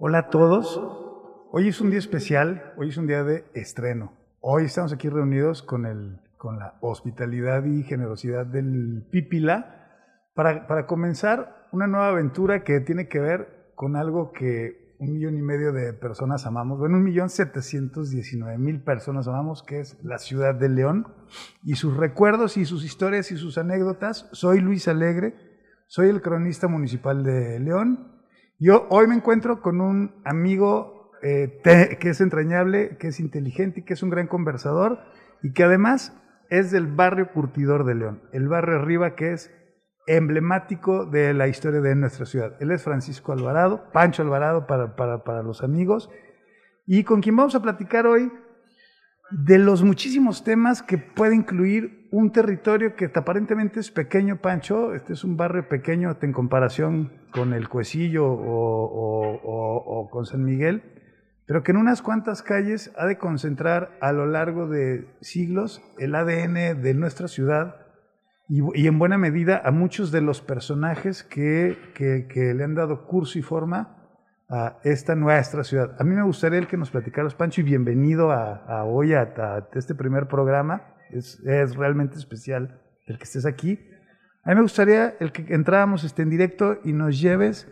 Hola a todos. Hoy es un día especial, hoy es un día de estreno. Hoy estamos aquí reunidos con, el, con la hospitalidad y generosidad del Pipila para, para comenzar una nueva aventura que tiene que ver con algo que un millón y medio de personas amamos, bueno, un millón setecientos diecinueve mil personas amamos, que es la ciudad de León, y sus recuerdos y sus historias y sus anécdotas. Soy Luis Alegre, soy el cronista municipal de León. Yo hoy me encuentro con un amigo eh, que es entrañable, que es inteligente y que es un gran conversador, y que además es del barrio Curtidor de León, el barrio arriba que es emblemático de la historia de nuestra ciudad. Él es Francisco Alvarado, Pancho Alvarado para, para, para, los amigos, y con quien vamos a platicar hoy de los muchísimos temas que puede incluir un territorio que aparentemente es pequeño, Pancho, este es un barrio pequeño en comparación con el Cuecillo o, con San Miguel, pero que en unas cuantas calles ha de concentrar a lo largo de siglos el ADN de nuestra ciudad, y, en buena medida a muchos de los personajes que, le han dado curso y forma a esta nuestra ciudad. A mí me gustaría el que nos platicaras, Pancho, y bienvenido a, hoy a, este primer programa. Es, realmente especial el que estés aquí. A mí me gustaría el que entráramos este, en directo y nos lleves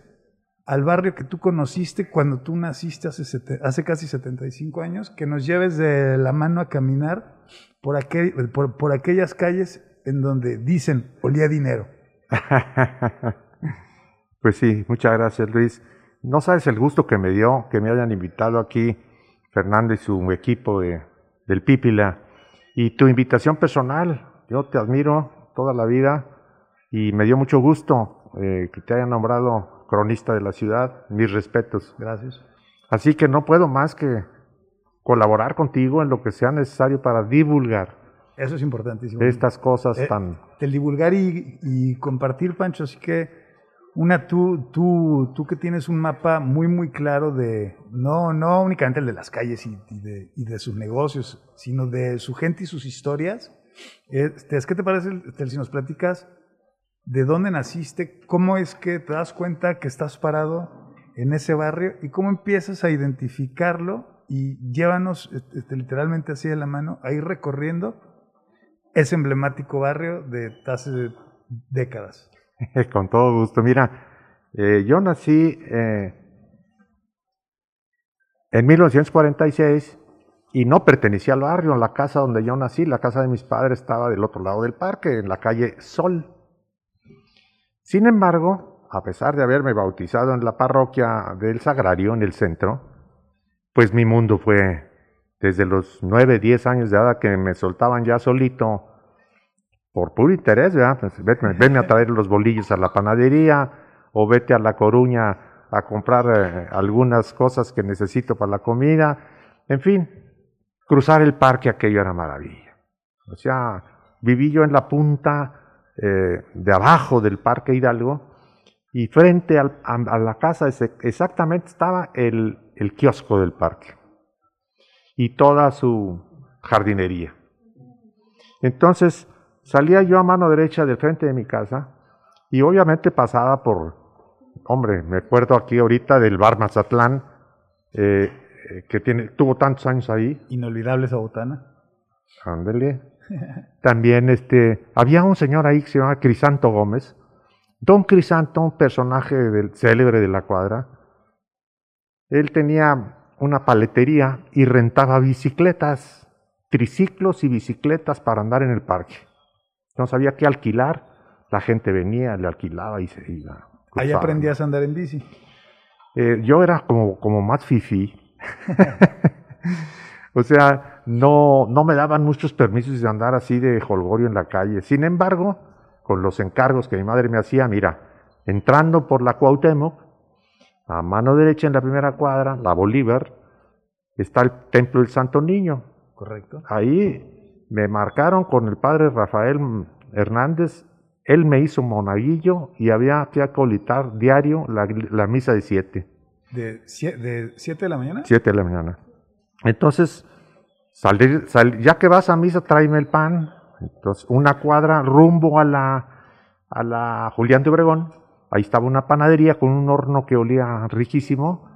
al barrio que tú conociste cuando tú naciste hace, casi 75 años, que nos lleves de la mano a caminar por, aquel, por, por aquellas calles en donde dicen olía dinero. pues sí, muchas gracias Luis. No sabes el gusto que me dio que me hayan invitado aquí Fernando y su equipo de, del Pípila y tu invitación personal. Yo te admiro toda la vida y me dio mucho gusto eh, que te hayan nombrado cronista de la ciudad. Mis respetos. Gracias. Así que no puedo más que colaborar contigo en lo que sea necesario para divulgar eso es importantísimo. Estas cosas eh, tan... El divulgar y, y, compartir, Pancho, así que una, tú, tú, tú que tienes un mapa muy, muy claro de, no, no únicamente el de las calles y, y, de, y de, sus negocios, sino de su gente y sus historias. Este, ¿Qué te parece este, si nos platicas de dónde naciste? ¿Cómo es que te das cuenta que estás parado en ese barrio y cómo empiezas a identificarlo y llévanos este, literalmente así de la mano a ir recorriendo ese emblemático barrio de hace décadas. Con todo gusto. Mira, eh, yo nací eh, en 1946 y no pertenecía al barrio, la casa donde yo nací, la casa de mis padres estaba del otro lado del parque, en la calle Sol. Sin embargo, a pesar de haberme bautizado en la parroquia del Sagrario, en el centro, pues mi mundo fue desde los 9, 10 años de edad que me soltaban ya solito por puro interés, ¿verdad? Pues vete, venme a traer los bolillos a la panadería o vete a La Coruña a comprar eh, algunas cosas que necesito para la comida. En fin, cruzar el parque aquello era maravilla. O sea, viví yo en la punta eh, de abajo del Parque Hidalgo y frente a, la casa exactamente estaba el kiosco del parque y toda su jardinería. Entonces, salía yo a mano derecha del frente de mi casa y obviamente pasaba por, hombre, me acuerdo aquí ahorita del bar Mazatlán, eh, que tiene, tuvo tantos años ahí. Inolvidable esa botana. Ándele. También este, había un señor ahí que se llamaba Crisanto Gómez. Don Crisanto, un personaje del, célebre de la cuadra. Él tenía una paletería y rentaba bicicletas, triciclos y bicicletas para andar en el parque no sabía qué alquilar, la gente venía, le alquilaba y se iba. Ahí aprendías a andar en bici. Eh, yo era como, como más fifi. o sea, no, no me daban muchos permisos de andar así de holgorio en la calle. Sin embargo, con los encargos que mi madre me hacía, mira, entrando por la Cuauhtémoc, a mano derecha en la primera cuadra, la Bolívar, está el Templo del Santo Niño. Correcto. Ahí me marcaron con el padre Rafael Hernández, él me hizo monaguillo y había que acolitar diario la, la misa de siete. ¿De, ¿De siete de la mañana? Siete de la mañana. Entonces, salir, sal, ya que vas a misa, tráeme el pan. Entonces, una cuadra rumbo a la, a la Julián de Obregón. Ahí estaba una panadería con un horno que olía riquísimo.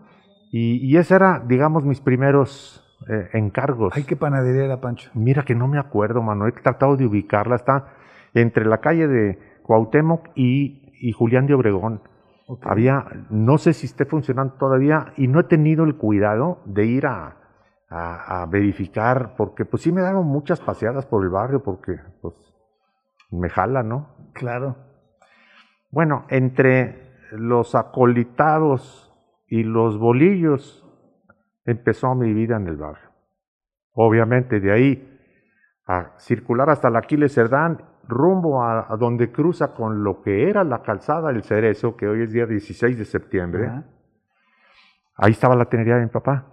Y, y ese era, digamos, mis primeros eh, encargos. Ay, qué panadería era, Pancho. Mira que no me acuerdo, mano. He tratado de ubicarla. Está entre la calle de Cuauhtémoc y, y Julián de Obregón. Había, no sé si esté funcionando todavía y no he tenido el cuidado de ir a, a- a verificar, porque pues sí me daban muchas paseadas por el barrio, porque pues me jala, ¿no? Claro. Bueno, entre los acolitados y los bolillos empezó mi vida en el barrio. Obviamente de ahí a circular hasta la Aquiles Cerdán, rumbo a, a donde cruza con lo que era la calzada del Cerezo, que hoy es día 16 de septiembre. Ahí estaba la tenería de mi papá.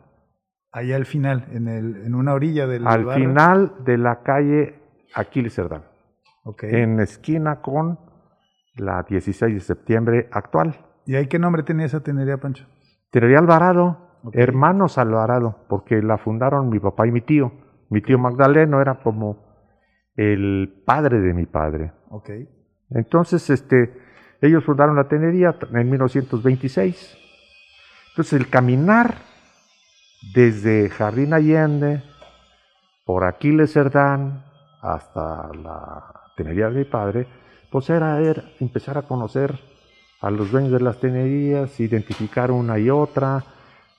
Allá al final, en, el, en una orilla del Al barrio. final de la calle Aquiles Cerdán, Ok. en esquina con la 16 de septiembre actual. ¿Y ahí qué nombre tenía esa tenería, Pancho? Tenería Alvarado, Ok. hermanos Alvarado, porque la fundaron mi papá y mi tío. Mi tío Magdaleno era como el padre de mi padre. Ok. Entonces, este, ellos fundaron la tenería en 1926. Entonces, el caminar desde Jardín Allende, por Aquiles Cerdán, hasta la tenería de mi padre, pues era, era empezar a conocer a los dueños de las tenerías, identificar una y otra,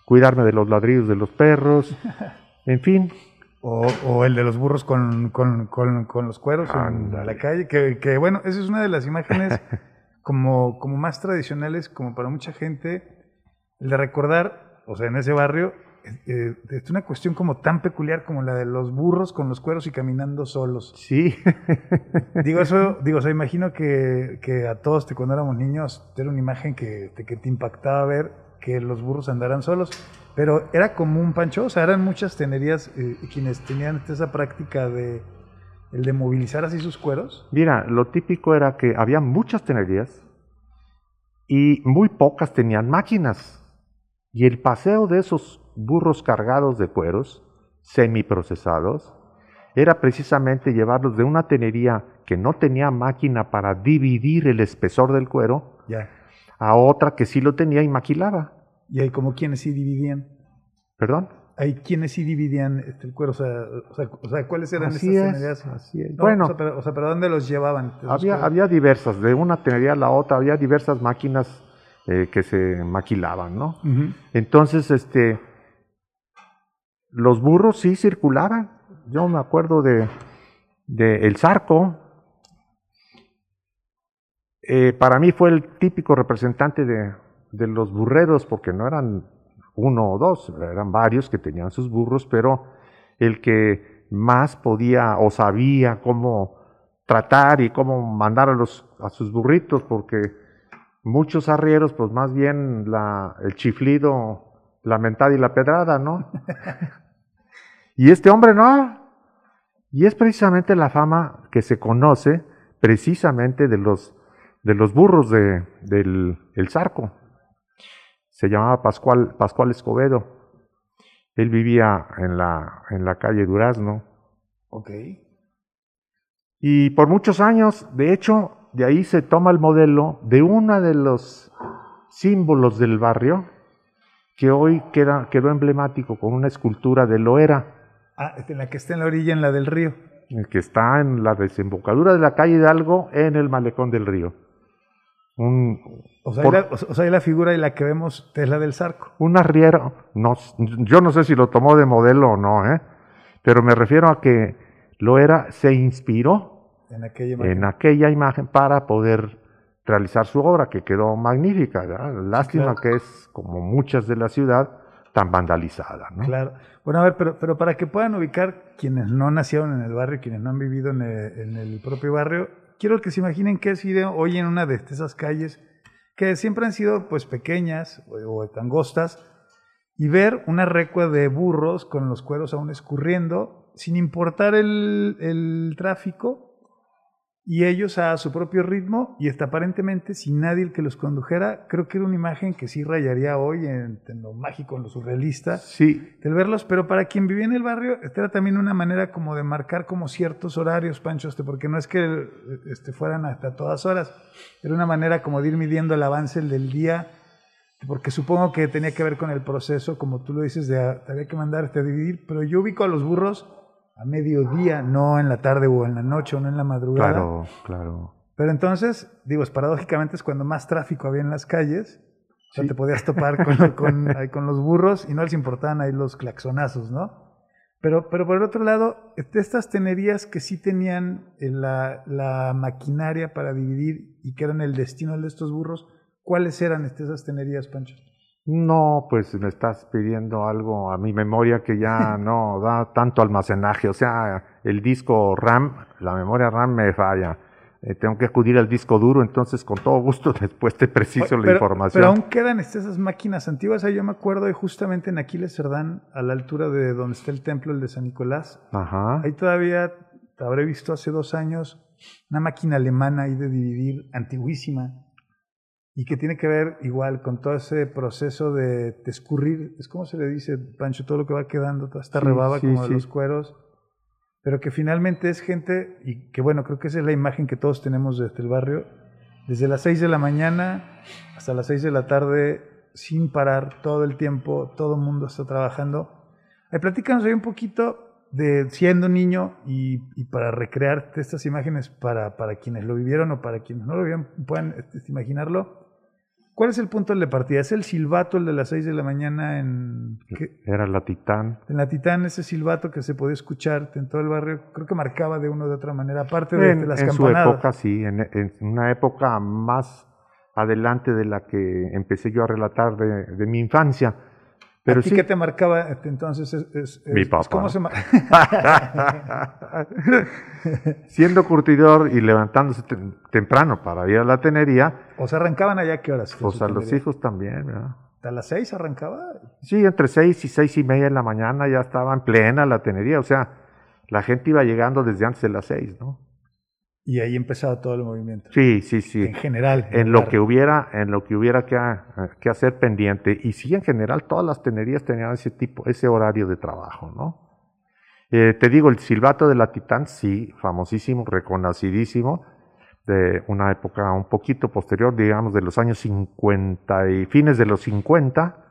cuidarme de los ladrillos de los perros, en fin, O, o el de los burros con, con, con, con los cueros en Ándale. la calle. Que, que, bueno, esa es una de las imágenes como, como más tradicionales, como para mucha gente, el de recordar, o sea, en ese barrio, eh, es una cuestión como tan peculiar como la de los burros con los cueros y caminando solos. sí. Digo, eso, digo, o sea, imagino que, que a todos te, cuando éramos niños era una imagen que, que te impactaba ver que los burros andaran solos. Pero era común, Pancho, o sea, eran muchas tenerías eh, quienes tenían esa práctica de el de movilizar así sus cueros. Mira, lo típico era que había muchas tenerías y muy pocas tenían máquinas. Y el paseo de esos burros cargados de cueros, semiprocesados, era precisamente llevarlos de una tenería que no tenía máquina para dividir el espesor del cuero Ya. A otra que sí lo tenía y maquilaba. Y hay como quienes sí dividían. ¿Perdón? Hay quienes sí dividían este, el cuero, o sea, o sea, o sea, ¿cuáles eran Así estas es, tenerías? así es. No, bueno, o sea, pero, sea, pero ¿dónde los llevaban? Había, había diversas, de una tenería a la otra, había diversas máquinas eh, que se maquilaban, ¿no? Entonces, este, los burros sí circulaban. Yo me acuerdo de, de El Zarco. Eh, para mí fue el típico representante de, de los burreros, porque no eran uno o dos, eran varios que tenían sus burros, pero el que más podía o sabía cómo tratar y cómo mandar a, los, a sus burritos, porque muchos arrieros, pues más bien la, el chiflido, la mentada y la pedrada, ¿no? y este hombre no. Y es precisamente la fama que se conoce precisamente de los, de los burros de, del el Zarco. Se llamaba Pascual, Pascual Escobedo. Él vivía en la, en la calle Durazno. Ok. Y por muchos años, de hecho, de ahí se toma el modelo de uno de los símbolos del barrio, que hoy queda, quedó emblemático con una escultura de Loera, Ah, en la que está en la orilla, en la del río. el que está en la desembocadura de la calle Hidalgo en el malecón del río. Un, O sea, por- la, o sea, ahí la figura y la que vemos es la del Zarco. un arriero, no, yo no sé si lo tomó de modelo o no, ¿eh? pero me refiero a que Loera se inspiró En aquella imagen. en aquella imagen para poder realizar su obra, que quedó magnífica. ¿verdad? Lástima claro. que es, como muchas de la ciudad, tan vandalizada. ¿no? Claro. Bueno, a ver, pero, pero para que puedan ubicar quienes no nacieron en el barrio, quienes no han vivido en el, en el propio barrio, quiero que se imaginen que es ir hoy en una de esas calles que siempre han sido pues pequeñas o, o angostas y ver una recua de burros con los cueros aún escurriendo sin importar el, el tráfico y ellos a su propio ritmo y hasta aparentemente sin nadie el que los condujera, creo que era una imagen que sí rayaría hoy en, en lo mágico, en lo surrealista Sí, el verlos, pero para quien vivía en el barrio, esta era también una manera como de marcar como ciertos horarios, Pancho, este, porque no es que este, fueran hasta todas horas, era una manera como de ir midiendo el avance del día porque supongo que tenía que ver con el proceso, como tú lo dices, de ah, había que mandarte a dividir, pero yo ubico a los burros a mediodía, no en la tarde o en la noche o no en la madrugada. Claro, claro. Pero entonces, digo, es paradójicamente es cuando más tráfico había en las calles, o sea, te podías topar con, con, ahí con los burros y no les importaban ahí los claxonazos, ¿no? Pero, pero por el otro lado, estas tenerías que sí tenían eh, la, la, maquinaria para dividir y que eran el destino de estos burros, ¿cuáles eran esas tenerías, Pancho? No, pues me estás pidiendo algo a mi memoria que ya no da tanto almacenaje. O sea, el disco RAM, la memoria RAM me falla. Eh, tengo que acudir al disco duro, entonces con todo gusto después te preciso la información. Pero aún quedan esas máquinas antiguas, yo me acuerdo de justamente en Aquiles Cerdán, a la altura de donde está el templo, el de San Nicolás. Ajá. Ahí todavía, te habré visto hace dos años, una máquina alemana ahí de dividir, antiguísima, y que tiene que ver igual con todo ese proceso de, escurrir, es como se le dice, Pancho, todo lo que va quedando, toda esta rebaba como de los cueros pero que finalmente es gente, y que bueno, creo que esa es la imagen que todos tenemos desde el barrio, desde las 6 de la mañana hasta las 6 de la tarde, sin parar, todo el tiempo, todo el mundo está trabajando. Eh, platícanos ahí un poquito de siendo niño y, y para recrear estas imágenes para, para, quienes lo vivieron o para quienes no lo vivieron, puedan este, imaginarlo. ¿Cuál es el punto de partida? ¿Es el silbato, el de las 6 de la mañana en... Era la Titán. En la Titán, ese silbato que se podía escuchar en todo el barrio, creo que marcaba de una u otra manera, aparte de, en, las en campanadas. En su época, sí, en, una época más adelante de la que empecé yo a relatar de, de mi infancia. Pero sí. qué te marcaba entonces? Es, Mi papá. ¿Cómo se Siendo curtidor y levantándose temprano para ir a la tenería. ¿O se arrancaban allá qué horas? Pues a los hijos también, ¿verdad? ¿A las seis arrancaba? Sí, entre seis y seis y media de la mañana ya estaba en plena la tenería. O sea, la gente iba llegando desde antes de las seis, ¿no? Y ahí empezaba todo el movimiento. Sí, sí, sí. En general. En, lo que hubiera, en lo que hubiera que, que, hacer pendiente. Y sí, en general, todas las tenerías tenían ese tipo, ese horario de trabajo, ¿no? Eh, te digo, el silbato de la Titán, sí, famosísimo, reconocidísimo, de una época un poquito posterior, digamos, de los años 50 y fines de los 50,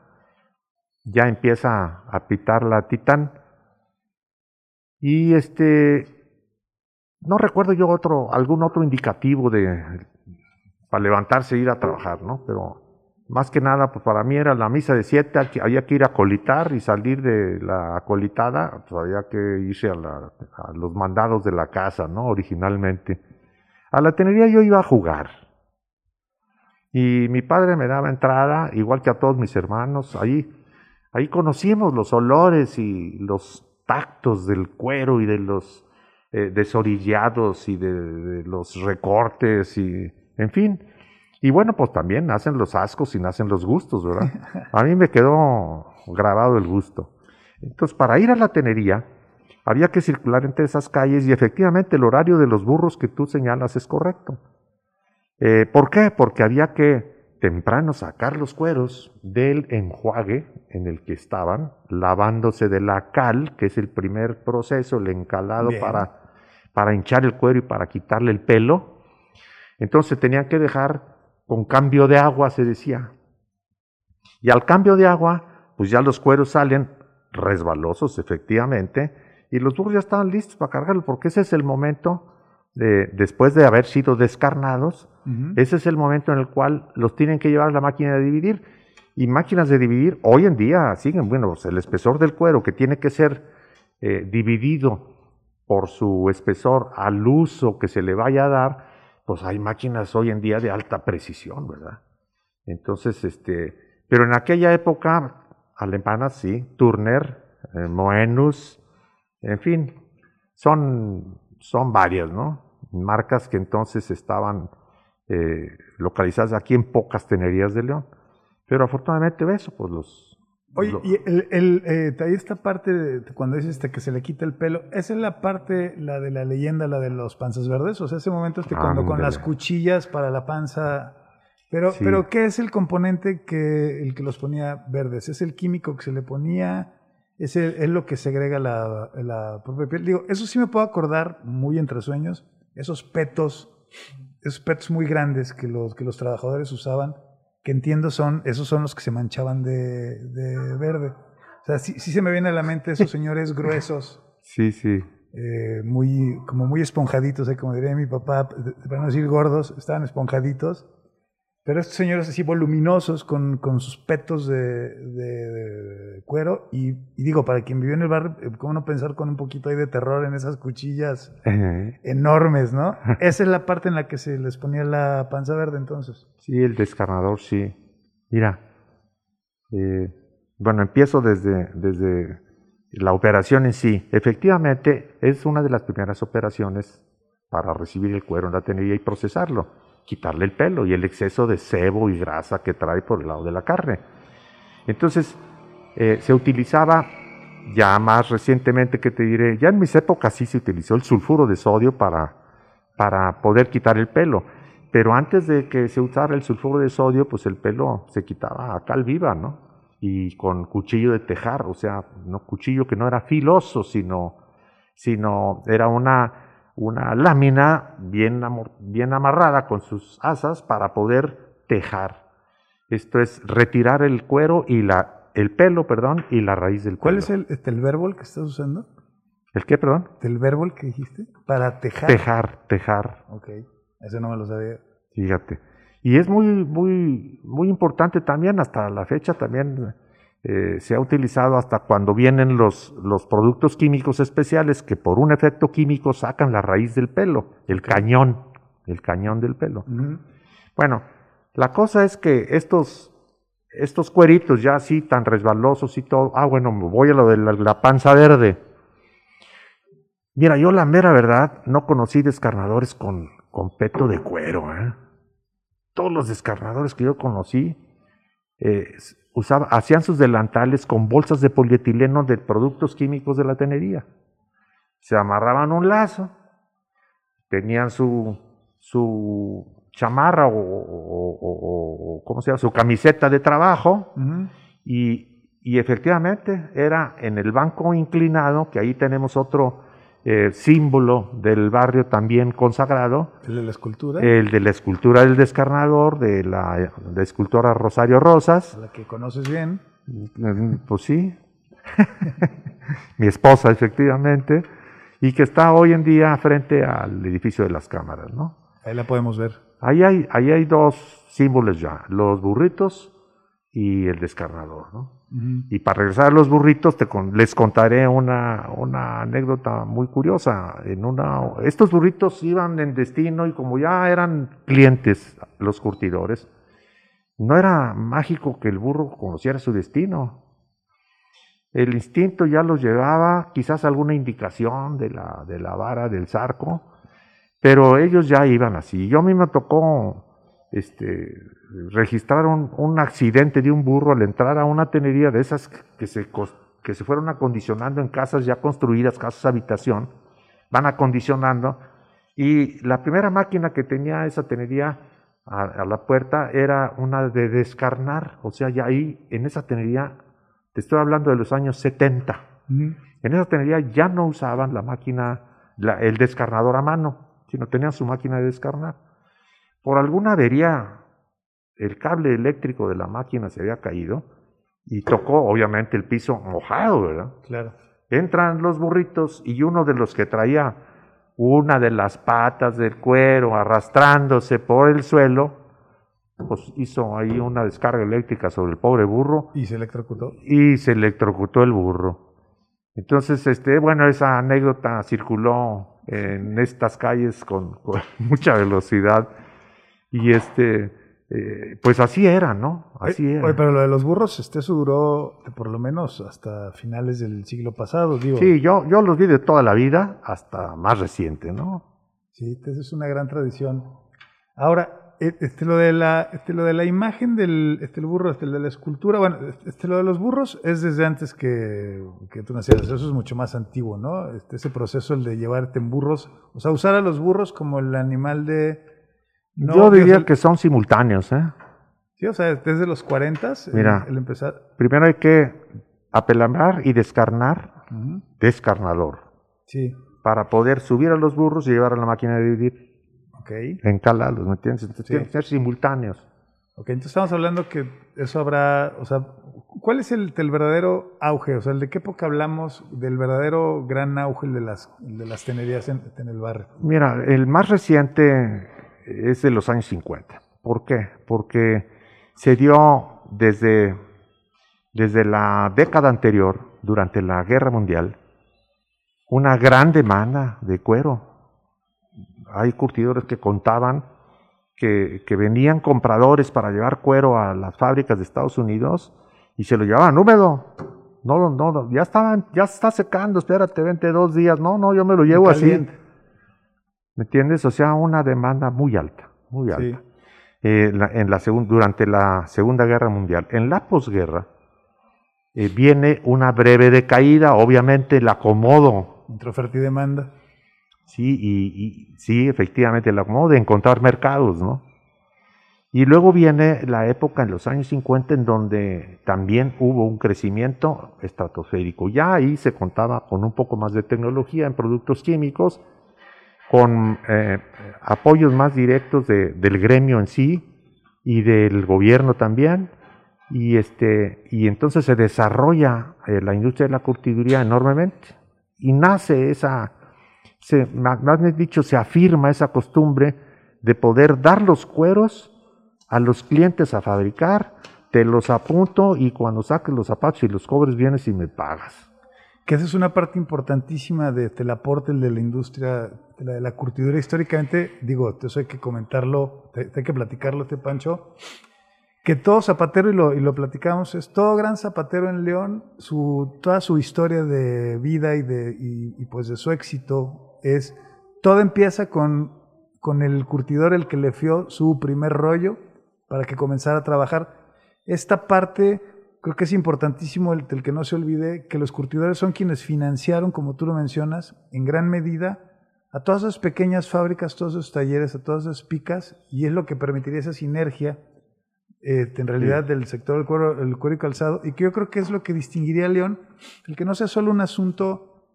ya empieza a pitar la Titán. Y este, no recuerdo yo otro, algún otro indicativo de para levantarse e ir a trabajar, ¿no? Pero más que nada, pues para mí era la misa de siete, había que ir a colitar y salir de la colitada, pues había que irse a, a los mandados de la casa, ¿no? Originalmente. A la tenería yo iba a jugar. Y mi padre me daba entrada, igual que a todos mis hermanos. Ahí, ahí conocimos los olores y los tactos del cuero y de los eh, desorillados y de, los recortes y, en fin. Y bueno, pues también nacen los ascos y nacen los gustos, ¿verdad? A mí me quedó grabado el gusto. Entonces, para ir a la tenería, había que circular entre esas calles y efectivamente el horario de los burros que tú señalas es correcto. Eh, ¿Por qué? Porque había que temprano sacar los cueros del enjuague en el que estaban, lavándose de la cal, que es el primer proceso, el encalado para para hinchar el cuero y para quitarle el pelo. Entonces tenían que dejar con cambio de agua, se decía. Y al cambio de agua, pues ya los cueros salen resbalosos, efectivamente, y los burros ya estaban listos para cargarlo, porque ese es el momento, de, después de haber sido descarnados, ese es el momento en el cual los tienen que llevar a la máquina de dividir. Y máquinas de dividir, hoy en día siguen, bueno, pues el espesor del cuero que tiene que ser eh, dividido por su espesor al uso que se le vaya a dar, pues hay máquinas hoy en día de alta precisión, ¿verdad? Entonces, este, pero en aquella época, alemanas sí, Turner, eh, Moenus, en fin, son, son varias, ¿no? Marcas que entonces estaban eh, localizadas aquí en pocas tenerías de León. Pero afortunadamente eso, pues los, Oye, y el, el eh, esta parte de, cuando dices este, que se le quita el pelo, ¿esa es la parte, la de la leyenda, la de los panzas verdes? O sea, ese momento este cuando con las cuchillas para la panza... Pero, pero ¿qué es el componente que, el que los ponía verdes? ¿Es el químico que se le ponía? ¿Es, es lo que segrega la, la propia piel? Digo, eso sí me puedo acordar muy entre sueños, esos petos, esos petos muy grandes que los, que los trabajadores usaban que entiendo son, esos son los que se manchaban de, de verde. O sea, sí, sí se me viene a la mente esos señores gruesos. Sí, sí. Eh, muy, como muy esponjaditos, eh, como diría mi papá, para no decir gordos, estaban esponjaditos. Pero estos señores así voluminosos, con, con sus petos de, de cuero, y, y, digo, para quien vivió en el barrio, eh, ¿cómo no pensar con un poquito ahí de terror en esas cuchillas enormes, no? Esa es la parte en la que se les ponía la panza verde entonces. Sí, el descarnador, sí. Mira, eh, bueno, empiezo desde, desde la operación en sí, efectivamente, es una de las primeras operaciones para recibir el cuero en la tenería y procesarlo, quitarle el pelo y el exceso de sebo y grasa que trae por el lado de la carne. Entonces, eh, se utilizaba ya más recientemente, que te diré, ya en mis épocas sí se utilizó el sulfuro de sodio para, para poder quitar el pelo. Pero antes de que se usara el sulfuro de sodio, pues el pelo se quitaba a cal viva, ¿no? y con cuchillo de tejar, o sea, no cuchillo que no era filoso, sino, sino era una, una lámina bien, bien amarrada con sus asas para poder tejar. Esto es retirar el cuero y la, el pelo, perdón, y la raíz del ¿Cuál pelo. es el, este, el verbo que estás usando? ¿El qué, perdón? ¿El verbo que dijiste? Para tejar. Tejar, tejar. Ok, ese no me lo sabía. Fíjate. Y es muy, muy, muy importante también, hasta la fecha también eh, se ha utilizado hasta cuando vienen los, los productos químicos especiales que por un efecto químico sacan la raíz del pelo, el cañón, el cañón del pelo. Uh -huh. Bueno, la cosa es que estos, estos cueritos ya así tan resbalosos y todo, ah bueno, me voy a lo de la, la panza verde. Mira, yo la mera verdad no conocí descarnadores con, con peto de cuero. ¿eh? Todos los descarnadores que yo conocí eh, usaba, hacían sus delantales con bolsas de polietileno de productos químicos de la tenería. Se amarraban un lazo, tenían su, su chamarra o, o, o, o, ¿cómo se llama? su camiseta de trabajo Uh -huh. y, y, efectivamente era en el banco inclinado, que ahí tenemos otro eh, símbolo del barrio también consagrado. ¿El de la escultura? El de la escultura del descarnador, de la, escultora Rosario Rosas. A la que conoces bien. Pues sí. Mi esposa, efectivamente. Y que está hoy en día frente al edificio de las cámaras, ¿no? Ahí la podemos ver. Ahí hay, ahí hay dos símbolos ya, los burritos y el descarnador, ¿no? Y para regresar a los burritos, te les contaré una, una, anécdota muy curiosa. En una, estos burritos iban en destino y como ya eran clientes los curtidores, no era mágico que el burro conociera su destino. El instinto ya los llevaba, quizás alguna indicación de la, de la vara del zarco, pero ellos ya iban así. Yo a mí me tocó este, registrar un, un, accidente de un burro al entrar a una tenería de esas que se, que se fueron acondicionando en casas ya construidas, casas habitación, van acondicionando. Y la primera máquina que tenía esa tenería a, a, la puerta era una de descarnar, o sea, ya ahí en esa tenería, te estoy hablando de los años 70, uh -huh. en esa tenería ya no usaban la máquina, la, el descarnador a mano, sino tenían su máquina de descarnar. Por alguna avería, el cable eléctrico de la máquina se había caído y tocó obviamente el piso mojado, ¿verdad? Claro. Entran los burritos y uno de los que traía una de las patas del cuero arrastrándose por el suelo, pues hizo ahí una descarga eléctrica sobre el pobre burro. ¿Y se electrocutó? Y se electrocutó el burro. Entonces, este, bueno, esa anécdota circuló en estas calles con, con mucha velocidad. Y este, eh, pues así era, ¿no? Así era. Oye, pero lo de los burros, este, eso duró por lo menos hasta finales del siglo pasado, digo. Sí, yo, yo los vi de toda la vida hasta más reciente, ¿no? Sí, esa es una gran tradición. Ahora, e, este, lo de la, este, lo de la imagen del este, el burro, este, de la escultura, bueno, este, lo de los burros es desde antes que, que tú nacieras, eso es mucho más antiguo, ¿no? Este, ese proceso, el de llevarte en burros, o sea, usar a los burros como el animal de no, Yo diría que son simultáneos, ¿eh? Sí, o sea, desde los 40 Mira, el, el, empezar. Primero hay que apelamar y descarnar, uh -huh. descarnador. Sí. Para poder subir a los burros y llevar a la máquina de dividir. Ok. Encalarlos, ¿me entiendes? Entonces sí. tienen que ser simultáneos. Ok, entonces estamos hablando que eso habrá, o sea, ¿cuál es el, el verdadero auge? O sea, ¿de qué época hablamos del verdadero gran auge de las, de las tenerías en, en el barrio? Mira, el más reciente es de los años 50. ¿Por qué? Porque se dio desde, desde la década anterior, durante la Guerra Mundial, una gran demanda de cuero. Hay curtidores que contaban que, que, venían compradores para llevar cuero a las fábricas de Estados Unidos y se lo llevaban húmedo. No, no, no, ya estaban, ya está secando, espérate, vente dos días. No, no, yo me lo llevo así. ¿Me entiendes? O sea, una demanda muy alta, muy alta. Sí. Eh, la, en la durante la Segunda Guerra Mundial. En la posguerra eh, viene una breve decaída, obviamente el acomodo. Entre oferta y demanda. Sí, y, y, sí, efectivamente, el acomodo de encontrar mercados, ¿no? Y luego viene la época en los años 50 en donde también hubo un crecimiento estratosférico. Ya ahí se contaba con un poco más de tecnología en productos químicos, con eh, apoyos más directos de, del gremio en sí y del gobierno también. Y, este, y entonces se desarrolla eh, la industria de la curtiduría enormemente y nace esa, se, más bien dicho, se afirma esa costumbre de poder dar los cueros a los clientes a fabricar, te los apunto y cuando saques los zapatos y los cobres vienes y me pagas que esa es una parte importantísima de, del aporte de la industria de la, curtidura. Históricamente, digo, eso hay que comentarlo, hay que platicarlo, este Pancho, que todo zapatero, y lo, platicamos, es todo gran zapatero en León, su, toda su historia de vida y, de, y, y pues de su éxito es, todo empieza con, con el curtidor el que le fió su primer rollo para que comenzara a trabajar. Esta parte creo que es importantísimo el, el, que no se olvide que los curtidores son quienes financiaron, como tú lo mencionas, en gran medida a todas esas pequeñas fábricas, todos esos talleres, a todas esas picas, y es lo que permitiría esa sinergia eh, en realidad sí. del sector del cuero, el cuero y calzado, y que yo creo que es lo que distinguiría a León, el que no sea solo un asunto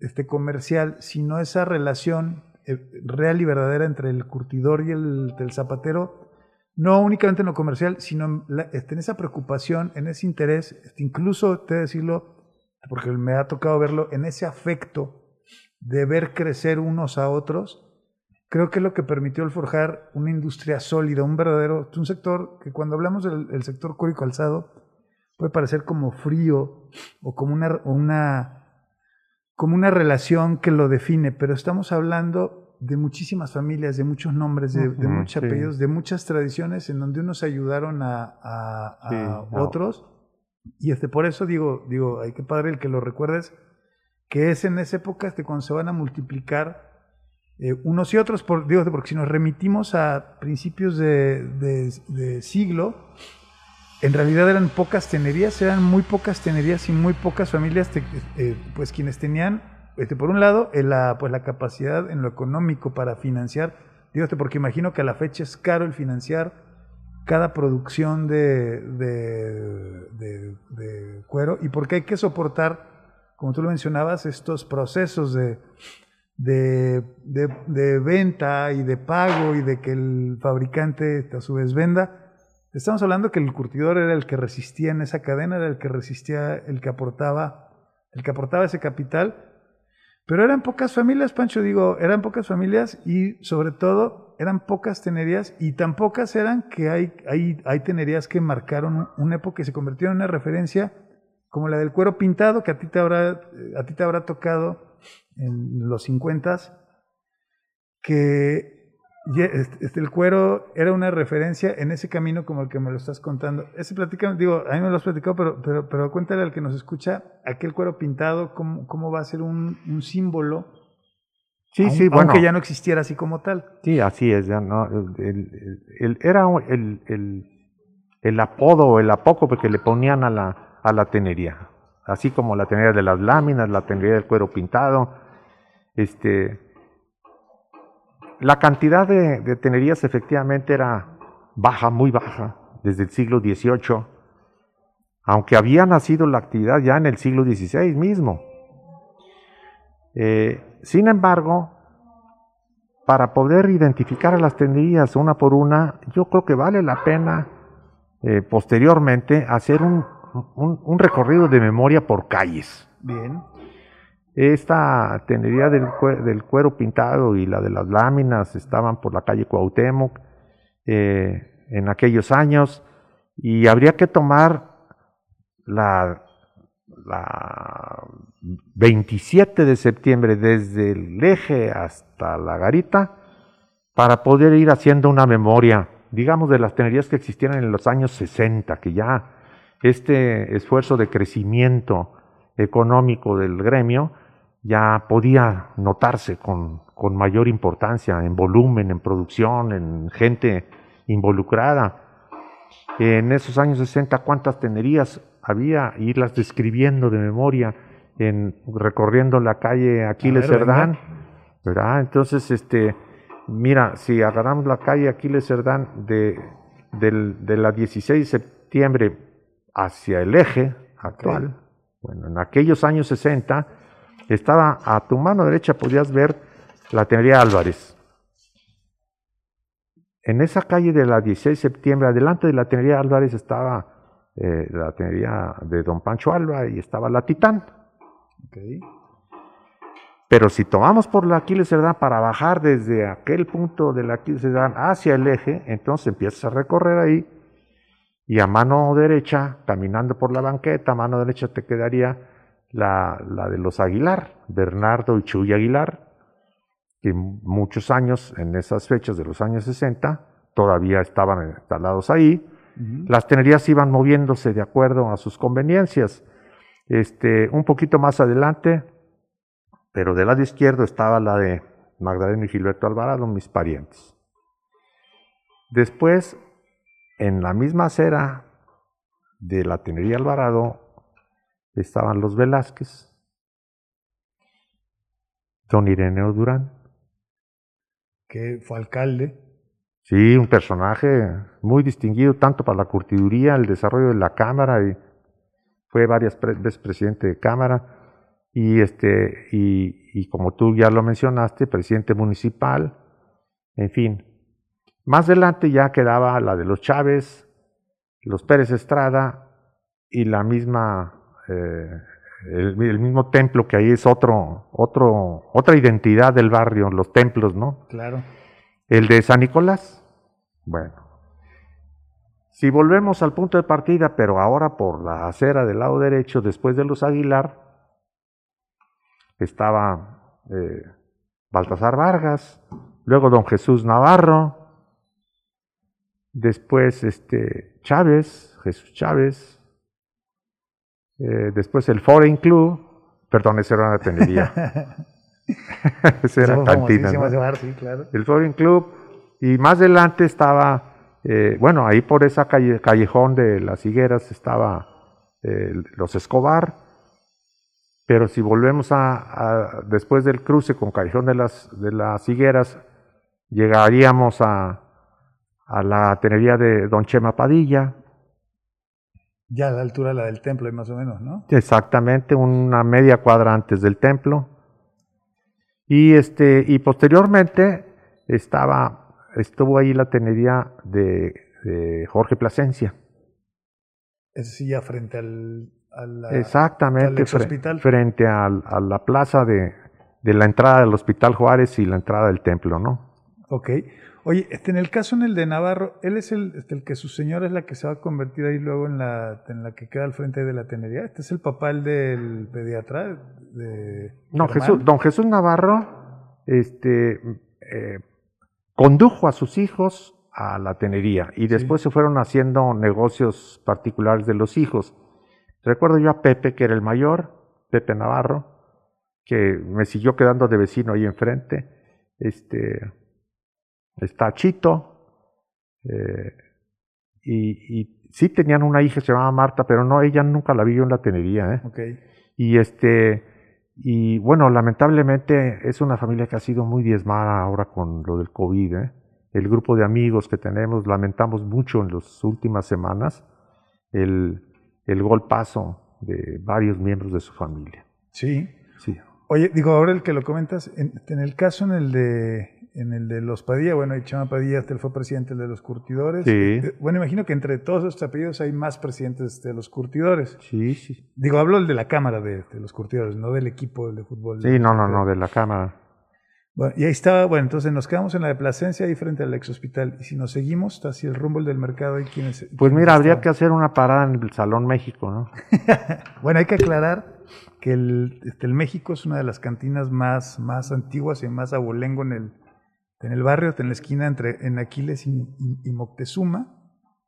este, comercial, sino esa relación eh, real y verdadera entre el curtidor y el, el zapatero, no únicamente en lo comercial, sino en, este, esa preocupación, en ese interés, este, incluso te decirlo, porque me ha tocado verlo, en ese afecto de ver crecer unos a otros, creo que es lo que permitió el forjar una industria sólida, un verdadero, un sector que cuando hablamos del, sector cuero y calzado, puede parecer como frío o como una, como una relación que lo define, pero estamos hablando de muchísimas familias, de muchos nombres, de, de muchos sí. apellidos, de muchas tradiciones en donde unos ayudaron a, a, a sí, no. otros. Y este, por eso digo, digo, hay que padre el que lo recuerdes, que es en esa época este, cuando se van a multiplicar eh, unos y otros, por, digo, porque si nos remitimos a principios de, de, de siglo, en realidad eran pocas tenerías, eran muy pocas tenerías y muy pocas familias, te, eh, pues quienes tenían este, por un lado, la, pues la capacidad en lo económico para financiar, digo, porque imagino que a la fecha es caro el financiar cada producción de, de, de, de cuero y porque hay que soportar, como tú lo mencionabas, estos procesos de, de, venta y de pago y de que el fabricante a su vez venda. Estamos hablando que el curtidor era el que resistía en esa cadena, era el que resistía, el que aportaba, el que aportaba ese capital pero eran pocas familias, Pancho, digo, eran pocas familias y sobre todo eran pocas tenerías y tan pocas eran que hay, hay, hay tenerías que marcaron una época y se convirtieron en una referencia como la del cuero pintado que a ti te habrá, a ti te habrá tocado en los 50 que este, este, el cuero era una referencia en ese camino como el que me lo estás contando. Ese platica, digo, a mí me lo has platicado, pero, pero, pero cuéntale al que nos escucha, aquel cuero pintado, cómo, cómo va a ser un, un símbolo. Sí, aun, sí, bueno. Aunque ya no existiera así como tal. Sí, así es, ya no. El, era el, el, apodo o el apoco que le ponían a la, a la tenería. Así como la tenería de las láminas, la tenería del cuero pintado. Este, la cantidad de, tenerías efectivamente era baja, muy baja, desde el siglo XVIII, aunque había nacido la actividad ya en el siglo XVI mismo. Eh, sin embargo, para poder identificar a las tenerías una por una, yo creo que vale la pena eh, posteriormente hacer un, un, recorrido de memoria por calles. Bien. Esta tenería del, cuero pintado y la de las láminas estaban por la calle Cuauhtémoc eh, en aquellos años y habría que tomar la, la 27 de septiembre desde el eje hasta la garita para poder ir haciendo una memoria, digamos, de las tenerías que existieran en los años 60, que ya este esfuerzo de crecimiento económico del gremio ya podía notarse con, con mayor importancia en volumen, en producción, en gente involucrada. En esos años 60, ¿cuántas tenerías había? Irlas describiendo de memoria, en, recorriendo la calle Aquiles Cerdán, ¿verdad? Entonces, este, mira, si agarramos la calle Aquiles Cerdán de, de la 16 de septiembre hacia el eje actual, bueno, en aquellos años 60, estaba a tu mano derecha, podías ver la tenería Álvarez. En esa calle de la 16 de septiembre, adelante de la tenería Álvarez estaba eh, la tenería de don Pancho Alba y estaba la Titán. Pero si tomamos por la Aquiles Cerdán para bajar desde aquel punto de la Aquiles Cerdán hacia el eje, entonces empiezas a recorrer ahí y a mano derecha, caminando por la banqueta, a mano derecha te quedaría la, la de los Aguilar, Bernardo y Chuy Aguilar, que muchos años, en esas fechas de los años 60, todavía estaban instalados ahí. Las tenerías iban moviéndose de acuerdo a sus conveniencias. Este, un poquito más adelante, pero del lado izquierdo estaba la de Magdalena y Gilberto Alvarado, mis parientes. Después, en la misma acera de la tenería Alvarado, estaban los Velázquez, don Ireneo Durán, que fue alcalde. Sí, un personaje muy distinguido tanto para la curtiduría, el desarrollo de la Cámara, y fue varias veces presidente de Cámara, y, este, y, y como tú ya lo mencionaste, presidente municipal, en fin. Más adelante ya quedaba la de los Chávez, los Pérez Estrada y la misma eh, el, mismo templo que ahí es otro, otro, otra identidad del barrio, los templos, ¿no? Claro. El de San Nicolás, bueno. Si volvemos al punto de partida, pero ahora por la acera del lado derecho, después de los Aguilar, estaba eh, Baltasar Vargas, luego don Jesús Navarro, después este Chávez, Jesús Chávez, eh, después el Foreign Club, perdón, esa era una tenería. esa era cantina. El Foreign Club, y más adelante estaba, eh, bueno, ahí por esa calle, callejón de las higueras estaba eh, los Escobar, pero si volvemos a, después del cruce con Callejón de las, de las Higueras, llegaríamos a, a la tenería de Don Chema Padilla, ya a la altura la del templo, más o menos, ¿no? Exactamente, una media cuadra antes del templo. Y, este, y posteriormente estaba, estuvo ahí la tenería de, Jorge Plasencia. Es sí, ya frente al, Exactamente, frente a, a, la plaza de, de la entrada del Hospital Juárez y la entrada del templo, ¿no? Ok. Oye, este, en el caso en el de Navarro, él es el, este, el que su señora es la que se va a convertir ahí luego en la, en la que queda al frente de la tenería. Este es el papá el del pediatra. De no, Jesús, don Jesús Navarro este, eh, condujo a sus hijos a la tenería y después se fueron haciendo negocios particulares de los hijos. Recuerdo yo a Pepe, que era el mayor, Pepe Navarro, que me siguió quedando de vecino ahí enfrente. Este, está Chito, eh, y, y, sí tenían una hija que se llamaba Marta, pero no, ella nunca la vi yo en la tenería. ¿eh? Y este, y bueno, lamentablemente es una familia que ha sido muy diezmada ahora con lo del COVID. ¿eh? El grupo de amigos que tenemos, lamentamos mucho en las últimas semanas el, el golpazo de varios miembros de su familia. Sí. Sí. Oye, digo, ahora el que lo comentas, en, en el caso en el de en el de los Padilla, bueno, y Chama Padilla él fue presidente de los curtidores. Sí. Eh, Bueno, imagino que entre todos estos apellidos hay más presidentes de los curtidores. Sí, sí. Digo, hablo el de la Cámara de, de los curtidores, no del equipo de fútbol. Sí, no, no, no, de la Cámara. Bueno, y ahí estaba, bueno, entonces nos quedamos en la de Plasencia, ahí frente al ex hospital. Y si nos seguimos, así el rumbo del mercado y quiénes. Pues quiénes mira, habría que hacer una parada en el Salón México, ¿no? Bueno, hay que aclarar que el, este, el México es una de las cantinas más, más antiguas y más abolengo en el, en el barrio, en la esquina entre en Aquiles y, y- y Moctezuma.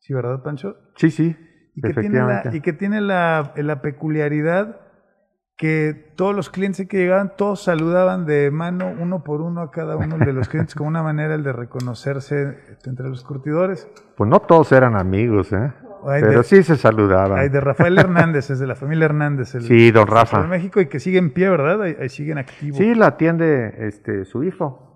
¿Sí, verdad, Pancho? Sí, sí, Y que tiene, la, y que tiene la, la peculiaridad que todos los clientes que llegaban, todos saludaban de mano uno por uno a cada uno de los clientes como una manera el de reconocerse entre los curtidores. Pues no todos eran amigos, ¿eh? Hay Pero de, sí se saludaban. hay de Rafael Hernández, es de la familia Hernández. El, Sí, don Rafa. de México y que sigue en pie, ¿verdad? Ahí, ahí siguen activos. Sí, la atiende este, su hijo.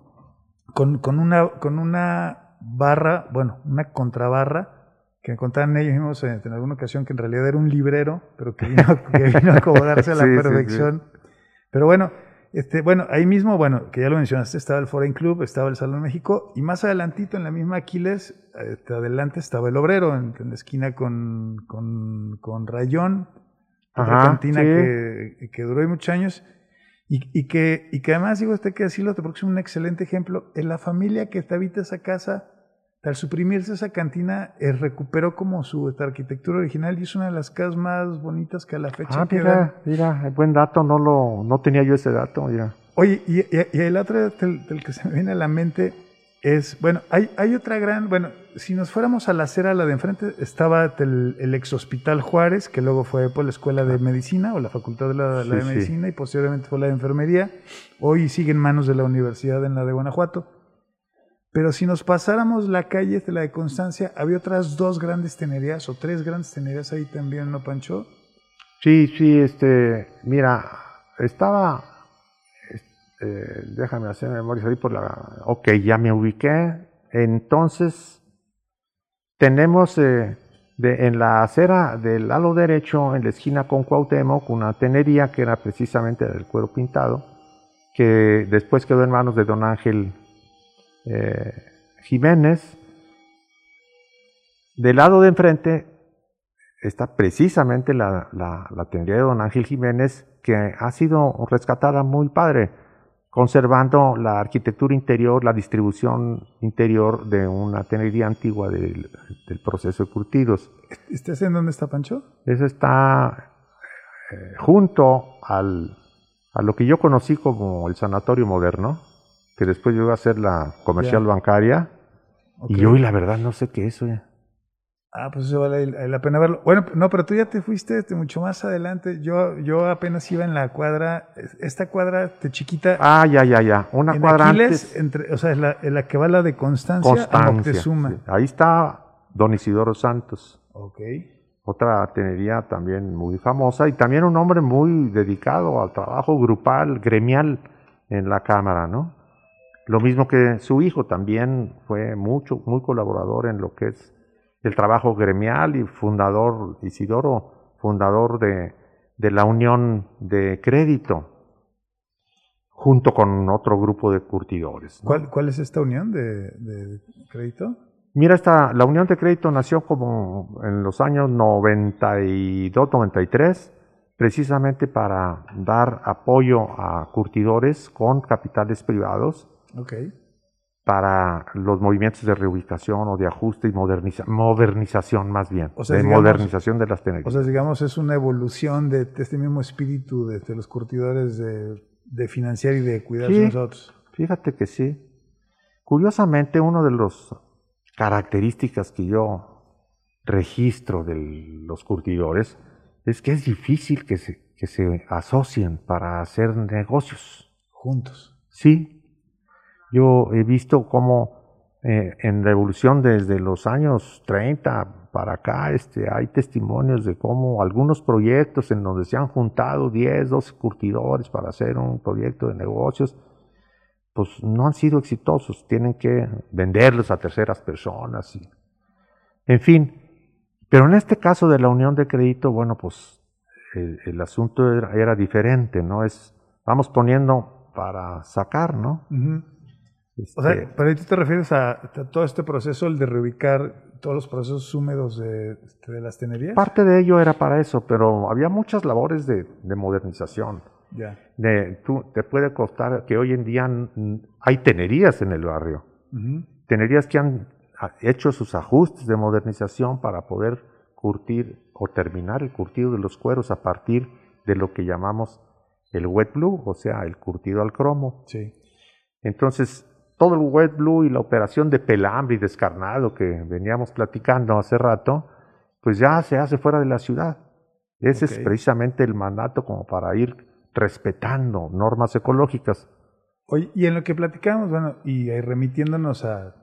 Con, con, una, con una barra, bueno, una contrabarra, que me contaban ellos mismos en, en alguna ocasión que en realidad era un librero, pero que vino, que vino a acomodarse a la Sí, sí, sí. perfección. Pero bueno, este, bueno, ahí mismo, bueno, que ya lo mencionaste, estaba el Foreign Club, estaba el Salón México, y más adelantito en la misma Aquiles, este, adelante estaba el Obrero, en, en la esquina con, con, con Rayón, Ajá, cantina que, que duró ahí muchos años. Y, y que, y que además, digo, usted que decirlo, porque es un excelente ejemplo. En la familia que habita esa casa, al suprimirse esa cantina, eh, recuperó como su esta arquitectura original y es una de las casas más bonitas que a la fecha Ah, mira, mira, buen dato, no lo, no tenía yo ese dato, mira. Oye, y, y- y el otro del, del que se me viene a la mente es, bueno, hay, hay otra gran, bueno, si nos fuéramos a la acera, la de enfrente, estaba el, el ex hospital Juárez, que luego fue por la escuela de medicina o la facultad de la, de sí. medicina y posteriormente fue la de enfermería. Hoy sigue en manos de la universidad en la de Guanajuato. Pero si nos pasáramos la calle de la de Constancia, había otras dos grandes tenerías o tres grandes tenerías ahí también, ¿no, Pancho? Sí, sí, este, mira, estaba, este, déjame hacer memoria, salí por la, ok, ya me ubiqué, entonces tenemos eh, en la acera del lado derecho, en la esquina con Cuauhtémoc, una tenería que era precisamente del cuero pintado, que después quedó en manos de don Ángel eh, Jiménez. Del lado de enfrente está precisamente la, la, la tenería de don Ángel Jiménez, que ha sido rescatada muy padre, conservando la arquitectura interior, la distribución interior de una tenería antigua del, del proceso de curtidos. ¿Estás en dónde está, Pancho? Eso está eh, junto al, a lo que yo conocí como el sanatorio moderno, que después llegó a ser la comercial bancaria, y hoy la verdad no sé qué es. oye. Ah, pues eso vale la- pena verlo. Bueno, no, pero tú ya te fuiste este, mucho más adelante. Yo, yo apenas iba en la cuadra, es- esta cuadra de chiquita, Ah, ya, ya, ya. Una en cuadra Aquiles, antes. entre, o sea, es la, en la que va la de Constancia, a Constancia. Moctezuma. sí. Ahí está don Isidoro Santos, Ok. otra tenería también muy famosa y también un hombre muy dedicado al trabajo grupal, gremial en la Cámara, ¿no? Lo mismo que su hijo también fue mucho, muy colaborador en lo que es el trabajo gremial y fundador, Isidoro, fundador de, de la Unión de Crédito, junto con otro grupo de curtidores. ¿no? ¿Cuál, ¿Cuál es esta unión de, de crédito? Mira, esta, la Unión de Crédito nació como en los años 92-93, precisamente para dar apoyo a curtidores con capitales privados Ok. Para los movimientos de reubicación o de ajuste y moderniza- modernización más bien, O sea, de digamos- modernización de las tenerías. O sea, digamos, es una evolución de, de este mismo espíritu de, de los curtidores de, de financiar y de cuidar Sí. nosotros. Fíjate que sí. Curiosamente, una de las características que yo registro de los curtidores es que es difícil que se, que se asocien para hacer negocios. Juntos. Sí, yo he visto cómo eh, en la evolución desde los años 30 para acá este, hay testimonios de cómo algunos proyectos en donde se han juntado 10, 12 curtidores para hacer un proyecto de negocios, pues no han sido exitosos, tienen que venderlos a terceras personas. Y, en fin, pero en este caso de la unión de crédito, bueno, pues el, asunto era, era diferente, ¿no? Es, vamos poniendo para sacar, ¿no? O sea, Este, pero ahí tú te refieres a, a todo este proceso, el de reubicar todos los procesos húmedos de, este, de las tenerías. parte de ello era para eso, pero había muchas labores de, de modernización. Ya. De, tú, te puede costar que hoy en día hay tenerías en el barrio. Tenerías que han hecho sus ajustes de modernización para poder curtir o terminar el curtido de los cueros a partir de lo que llamamos el wet blue, o sea, el curtido al cromo. Sí. Entonces, todo el wet blue y la operación de pelambre y descarnado que veníamos platicando hace rato, pues ya se hace fuera de la ciudad. Ese es precisamente el mandato como para ir respetando normas ecológicas. Oye, y en lo que platicamos, bueno, y ahí remitiéndonos a,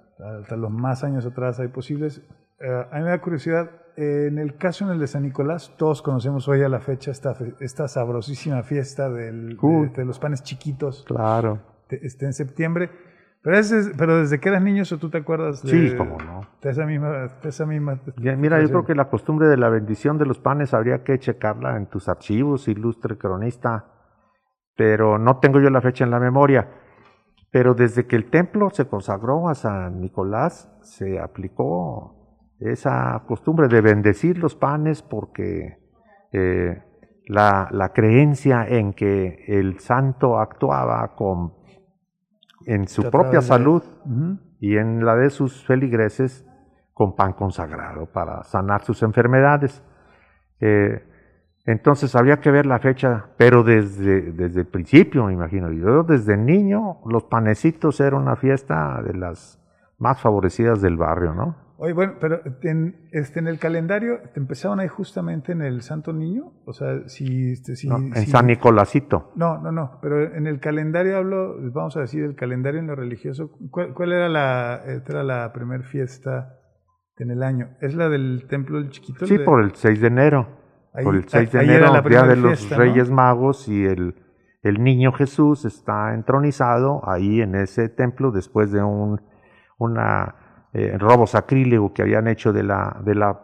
los más años atrás hay posibles, eh, a mí me da curiosidad, eh, en el caso en el de San Nicolás, todos conocemos hoy a la fecha esta, esta sabrosísima fiesta del- de, de los panes chiquitos, Claro. te- este, en septiembre. Pero, ese es- pero desde que eras niño, ¿o tú te acuerdas de, Sí, cómo no. de esa misma... de esa misma Ya, Mira, yo creo que la costumbre de la bendición de los panes habría que checarla en tus archivos, ilustre cronista, pero no tengo yo la fecha en la memoria. Pero desde que el templo se consagró a San Nicolás, se aplicó esa costumbre de bendecir los panes porque eh, la, la creencia en que el santo actuaba con, en su propia salud y en la de sus feligreses con pan consagrado para sanar sus enfermedades. Eh, entonces habría que ver la fecha, pero desde, desde el principio, me imagino. Yo desde niño, los panecitos era una fiesta de las más favorecidas del barrio, ¿no? Oye, bueno, pero en, este, en el calendario, ¿te empezaron ahí justamente en el Santo Niño? O sea, si... Este, si No, en si- San Nicolásito. No, no, no, pero en el calendario hablo, vamos a decir, el calendario en lo religioso, ¿cuál, cuál era la era la primera fiesta en el año? ¿Es la del Templo del Chiquito? Sí, de- por el 6 de enero. Ahí- por el 6 de ahí era enero, la Día de los fiesta, ¿no? Reyes Magos, y el, el niño Jesús está entronizado ahí en ese templo después de un una, eh, robo sacrílego que habían hecho de la, de la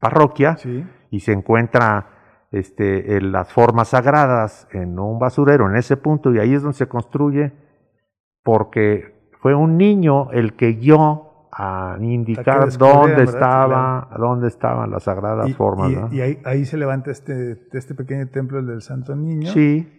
parroquia Sí, y se encuentra este, en las formas sagradas en un basurero en ese punto y ahí es donde se construye porque fue un niño el que guió a indicar dónde estaba dónde estaban las sagradas y, formas y- ¿no? y ahí, ahí se levanta este, este pequeño templo, el del Santo Niño. sí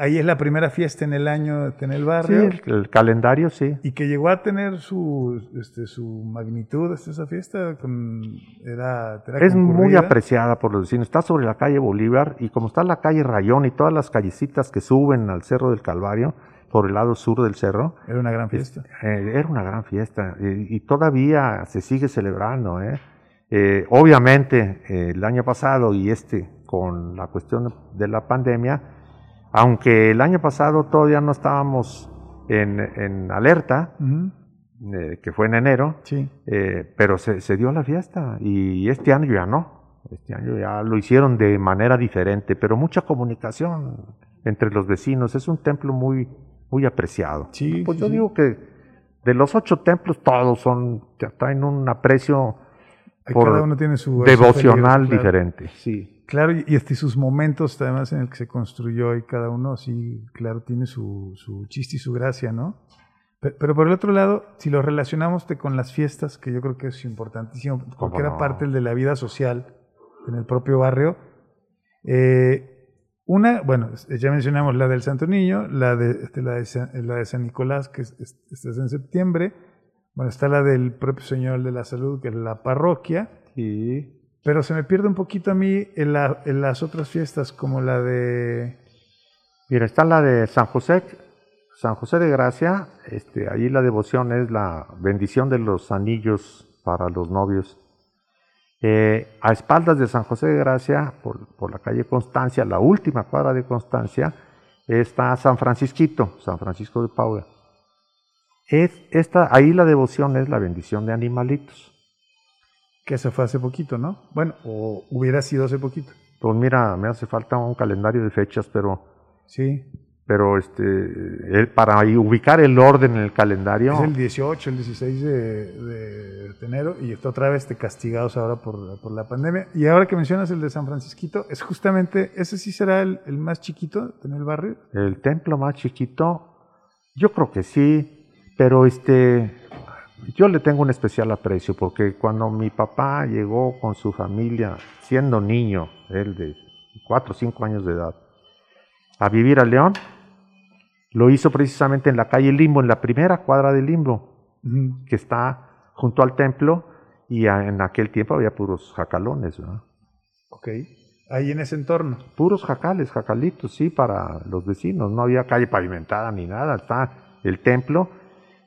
Ahí es la primera fiesta en el año en el sí barrio. el, el calendario sí Y que llegó a tener su, este, su magnitud esa fiesta. Con, era, era es muy apreciada por los vecinos. Está sobre la calle Bolívar y como está la calle Rayón y todas las callecitas que suben al Cerro del Calvario, por el lado sur del cerro, Era una gran fiesta. Eh, era una gran fiesta eh, y todavía se sigue celebrando. ¿eh? Eh, obviamente, eh, el año pasado y este, con la cuestión de la pandemia, aunque el año pasado todavía no estábamos en, en alerta, eh, que fue en enero, Sí. eh, pero se, se dio la fiesta y este año ya no. Este año ya lo hicieron de manera diferente, pero mucha comunicación entre los vecinos. Es un templo muy, muy apreciado. Sí, Pues sí, yo digo que de los ocho templos todos son traen un aprecio por cada uno tiene su devocional claro. diferente. Sí. Claro, y, sus momentos además en el que se construyó y cada uno sí, claro, tiene su, su chiste y su gracia, ¿no? Pe- Pero, por el otro lado, si lo relacionamos con las fiestas, que yo creo que es importantísimo, porque era no? parte de la vida social en el propio barrio, eh, una, bueno, ya mencionamos la del Santo Niño, la de, este, la de, San, la de San Nicolás, que es, es- esta es en septiembre, bueno, está la del propio Señor de la Salud, que es la parroquia, Sí. Pero se me pierde un poquito a mí en, la- en las otras fiestas, como la de... Mira, está la de San José, San José de Gracia. Este, allí la devoción es la bendición de los anillos para los novios. Eh, a espaldas de San José de Gracia, por, por la calle Constancia, la última cuadra de Constancia, está San Francisquito, San Francisco de Paula. Es esta, ahí la devoción es la bendición de animalitos. Que se fue hace poquito, ¿no? Bueno, o hubiera sido hace poquito. Pues mira, me hace falta un calendario de fechas, pero, Sí. pero este, para ubicar el orden en el calendario. Es el 18, el 16 de, de enero y está otra vez te castigados ahora por, por la pandemia. Y ahora que mencionas el de San Francisquito, es justamente, ese sí será el, el más chiquito en el barrio. El templo más chiquito, yo creo que sí, Pero este, yo le tengo un especial aprecio porque cuando mi papá llegó con su familia, siendo niño, él de 4 o 5 años de edad, a vivir a León, lo hizo precisamente en la calle Limbo, en la primera cuadra de Limbo, que está junto al templo y en aquel tiempo había puros jacalones, ¿verdad? Ok. Ahí en ese entorno. Puros jacales, jacalitos, sí, para los vecinos. No había calle pavimentada ni nada. Está el templo,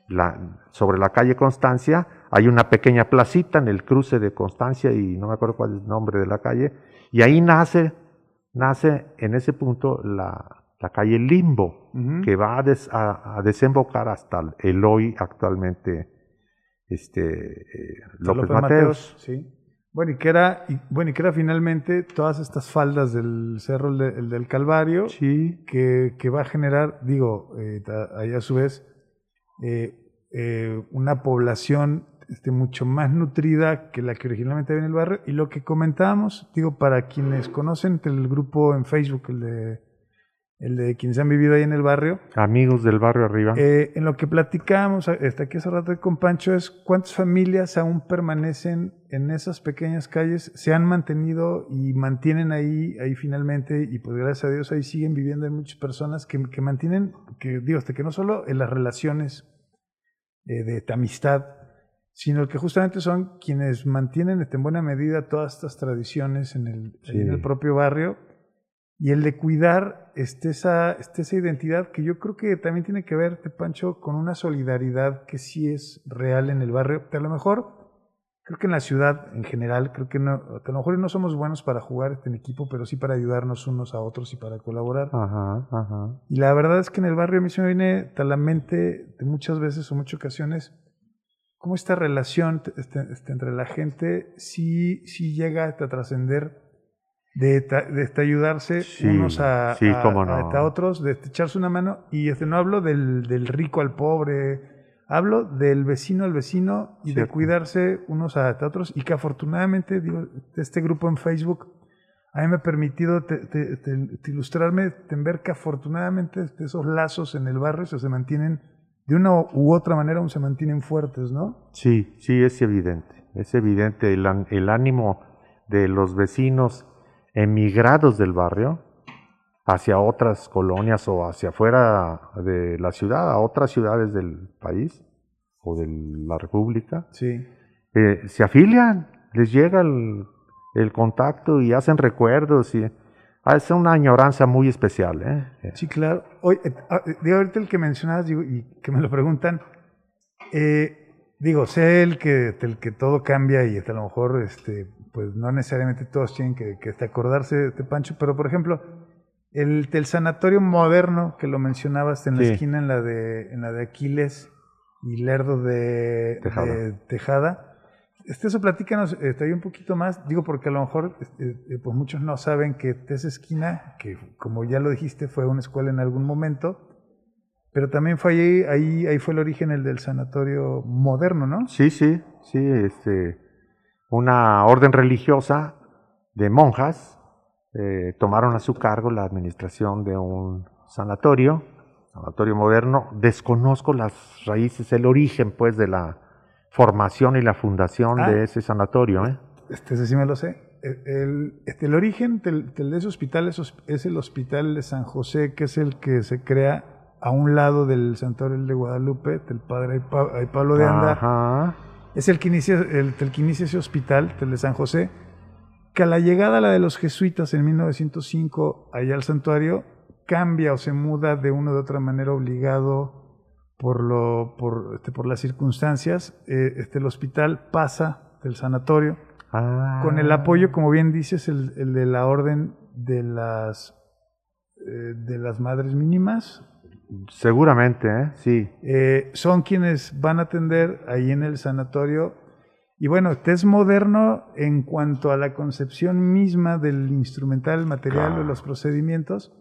la, sobre la calle Constancia. Hay una pequeña placita en el cruce de Constancia y no me acuerdo cuál es el nombre de la calle. Y ahí nace, nace en ese punto la, la calle Limbo, que va a, des- a- a desembocar hasta el hoy actualmente este, eh, López, Mateos. Sí. Bueno, y que era, y, bueno, y que era finalmente todas estas faldas del cerro el de- el del Calvario Sí, que, que va a generar, digo, eh, ahí a su vez, eh, eh, una población este, mucho más nutrida que la que originalmente había en el barrio. Y lo que comentábamos, digo, para quienes conocen el grupo en Facebook, el de, el de quienes han vivido ahí en el barrio, amigos del barrio arriba. eh, en lo que platicábamos hasta aquí hace rato con Pancho es cuántas familias aún permanecen en esas pequeñas calles, se han mantenido y mantienen ahí, ahí finalmente, y pues gracias a Dios ahí siguen viviendo hay muchas personas que, que mantienen, que digo, hasta que no solo en las relaciones eh, de, amistad, sino que justamente son quienes mantienen en buena medida todas estas tradiciones en el, en propio barrio y el de cuidar este, esa, este, esa identidad que yo creo que también tiene que ver, Pancho, con una solidaridad que sí es real en el barrio. Que a lo mejor, creo que en la ciudad en general, creo que, no, que a lo mejor no somos buenos para jugar este, en equipo, pero sí para ayudarnos unos a otros y para colaborar. Ajá, ajá. Y la verdad es que en el barrio a mí se me viene a la mente de muchas veces o muchas ocasiones cómo esta relación este, este, entre la gente sí, sí llega a trascender de, ta- de ayudarse Sí, unos a, sí, a- otros, de echarse una mano. Y este, no hablo del, del rico al pobre, hablo del vecino al vecino y de cuidarse unos a otros. Y que afortunadamente, digo, este grupo en Facebook a mí me ha permitido te- te- ilustrarme ver que afortunadamente este, esos lazos en el barrio se, se mantienen de una u otra manera, aún se mantienen fuertes, ¿no? Sí, sí, es evidente. Es evidente el, el ánimo de los vecinos emigrados del barrio hacia otras colonias o hacia afuera de la ciudad, a otras ciudades del país o de la república. Sí. eh, se afilian, les llega el, el contacto y hacen recuerdos y es una añoranza muy especial. ¿eh? Sí, claro. Oye, eh, ah, eh, digo, ahorita el que mencionabas digo, y que me lo preguntan, eh, digo, sé el que, el que todo cambia y hasta a lo mejor, este, pues no necesariamente todos tienen que, que acordarse de Pancho, pero por ejemplo, el del sanatorio moderno que lo mencionabas en la Sí. esquina en la de, en la de Aquiles y Lerdo de Tejada. de Tejada. Este, eso platícanos este, un poquito más, digo porque a lo mejor este, eh, pues muchos no saben que esa esquina, que como ya lo dijiste, fue una escuela en algún momento, pero también fue ahí, ahí, ahí fue el origen el del sanatorio moderno, ¿no? Sí, sí, sí, este, una orden religiosa de monjas eh, tomaron a su cargo la administración de un sanatorio, sanatorio moderno. Desconozco las raíces, el origen, pues, de la formación y la fundación Ah. de ese sanatorio. ¿eh? Este, sí me lo sé. El, el- este, el origen del, del- de ese hospital es, el hospital de San José, que es el que se crea a un lado del santuario de Guadalupe, del padre Pa- ay, Pablo de Anda. Ajá. Es el que inicia, el, el que inicia ese hospital, el de San José, que a la llegada la de los jesuitas en 1905, allá al santuario, cambia o se muda de una u otra manera obligado por, lo, por, este, por las circunstancias. Eh, este, el hospital pasa del sanatorio Ah. con el apoyo, como bien dices, el, el de la orden de las, eh, de las madres mínimas, Seguramente, ¿eh? sí. eh, son quienes van a atender ahí en el sanatorio. Y bueno, este es moderno en cuanto a la concepción misma del instrumental, el material Claro. o los procedimientos,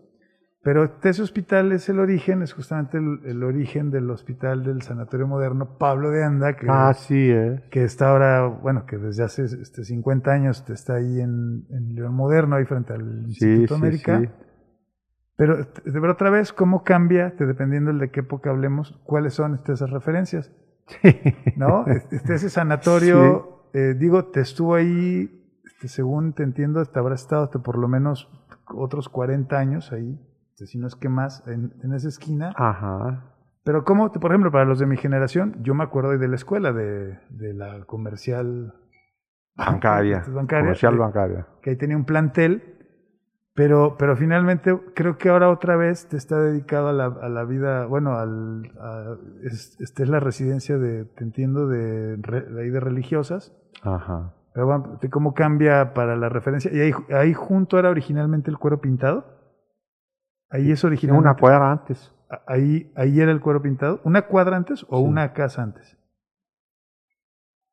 pero este ese hospital es el origen, es justamente el, el origen del hospital del sanatorio moderno Pablo de Anda, que, Ah, sí, ¿eh? que está ahora, bueno, que desde hace este, 50 años está ahí en, en León Moderno, ahí frente al Instituto sí, América. sí. Pero, pero otra vez, ¿cómo cambia, dependiendo de qué época hablemos, cuáles son este, esas referencias? ¿No? Este, ese sanatorio, eh, digo, te estuvo ahí, este, según te entiendo, te habrá estado hasta por lo menos otros 40 años ahí, este, si no es que más, en, en esa esquina. Ajá. Pero como, por ejemplo, para los de mi generación, yo me acuerdo de la escuela, de, de la comercial bancaria, bancaria comercial que, bancaria. Que ahí tenía un plantel, pero, pero finalmente creo que ahora otra vez te está dedicado a la, a la vida, bueno, al, a, es, esta es la residencia de, te entiendo, de, de ahí de religiosas. Ajá. Pero bueno, ¿cómo cambia para la referencia? ¿Y ahí, ahí junto era originalmente el cuero pintado? Ahí es originalmente. Una cuadra antes. Ahí, ahí era el cuero pintado. ¿Una cuadra antes o sí. una casa antes?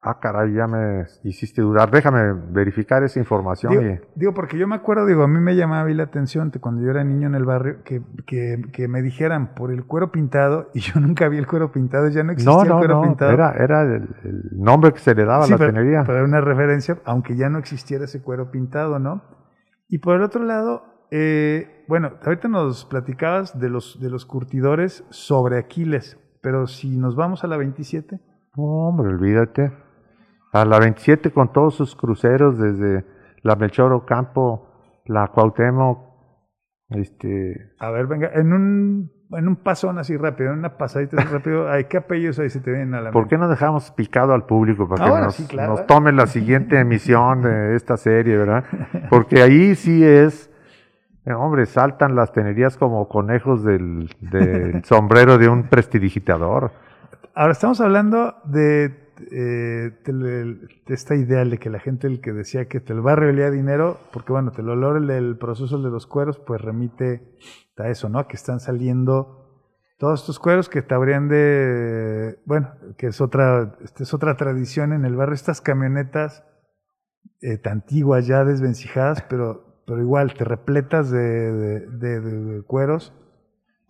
Ah, caray, ya me hiciste dudar. Déjame verificar esa información. Digo, y... digo, porque yo me acuerdo, digo, a mí me llamaba la atención cuando yo era niño en el barrio que, que, que, me dijeran por el cuero pintado y yo nunca vi el cuero pintado, ya no existía no, no, el cuero no, pintado. Era, era el, el, nombre que se le daba sí, a la pero, tenería. Pero era una referencia, aunque ya no existiera ese cuero pintado, ¿no? Y por el otro lado, eh, bueno, ahorita nos platicabas de los, de los curtidores sobre Aquiles, pero si nos vamos a la 27. No, hombre, olvídate. A la 27 con todos sus cruceros desde la Melchor Ocampo, la Cuauhtémoc, este... A ver, venga, en un, en un pasón así rápido, en una pasadita así rápido, ¿hay qué apellidos ahí se te vienen a la ¿Por qué no dejamos picado al público para Ah, que nos, sí, claro. nos tome la siguiente emisión de esta serie, verdad? Porque ahí sí es... eh, Hombre, saltan las tenerías como conejos del, del sombrero de un prestidigitador. Ahora estamos hablando de eh, esta idea de que la gente el que decía que el barrio olía dinero, porque bueno, el olor el, el proceso de los cueros, pues remite a eso, ¿no? Que están saliendo todos estos cueros que te habrían de, bueno, que es otra, esta es otra tradición en el barrio, estas camionetas eh, antiguas ya desvencijadas, pero, pero igual te repletas de, de, de cueros.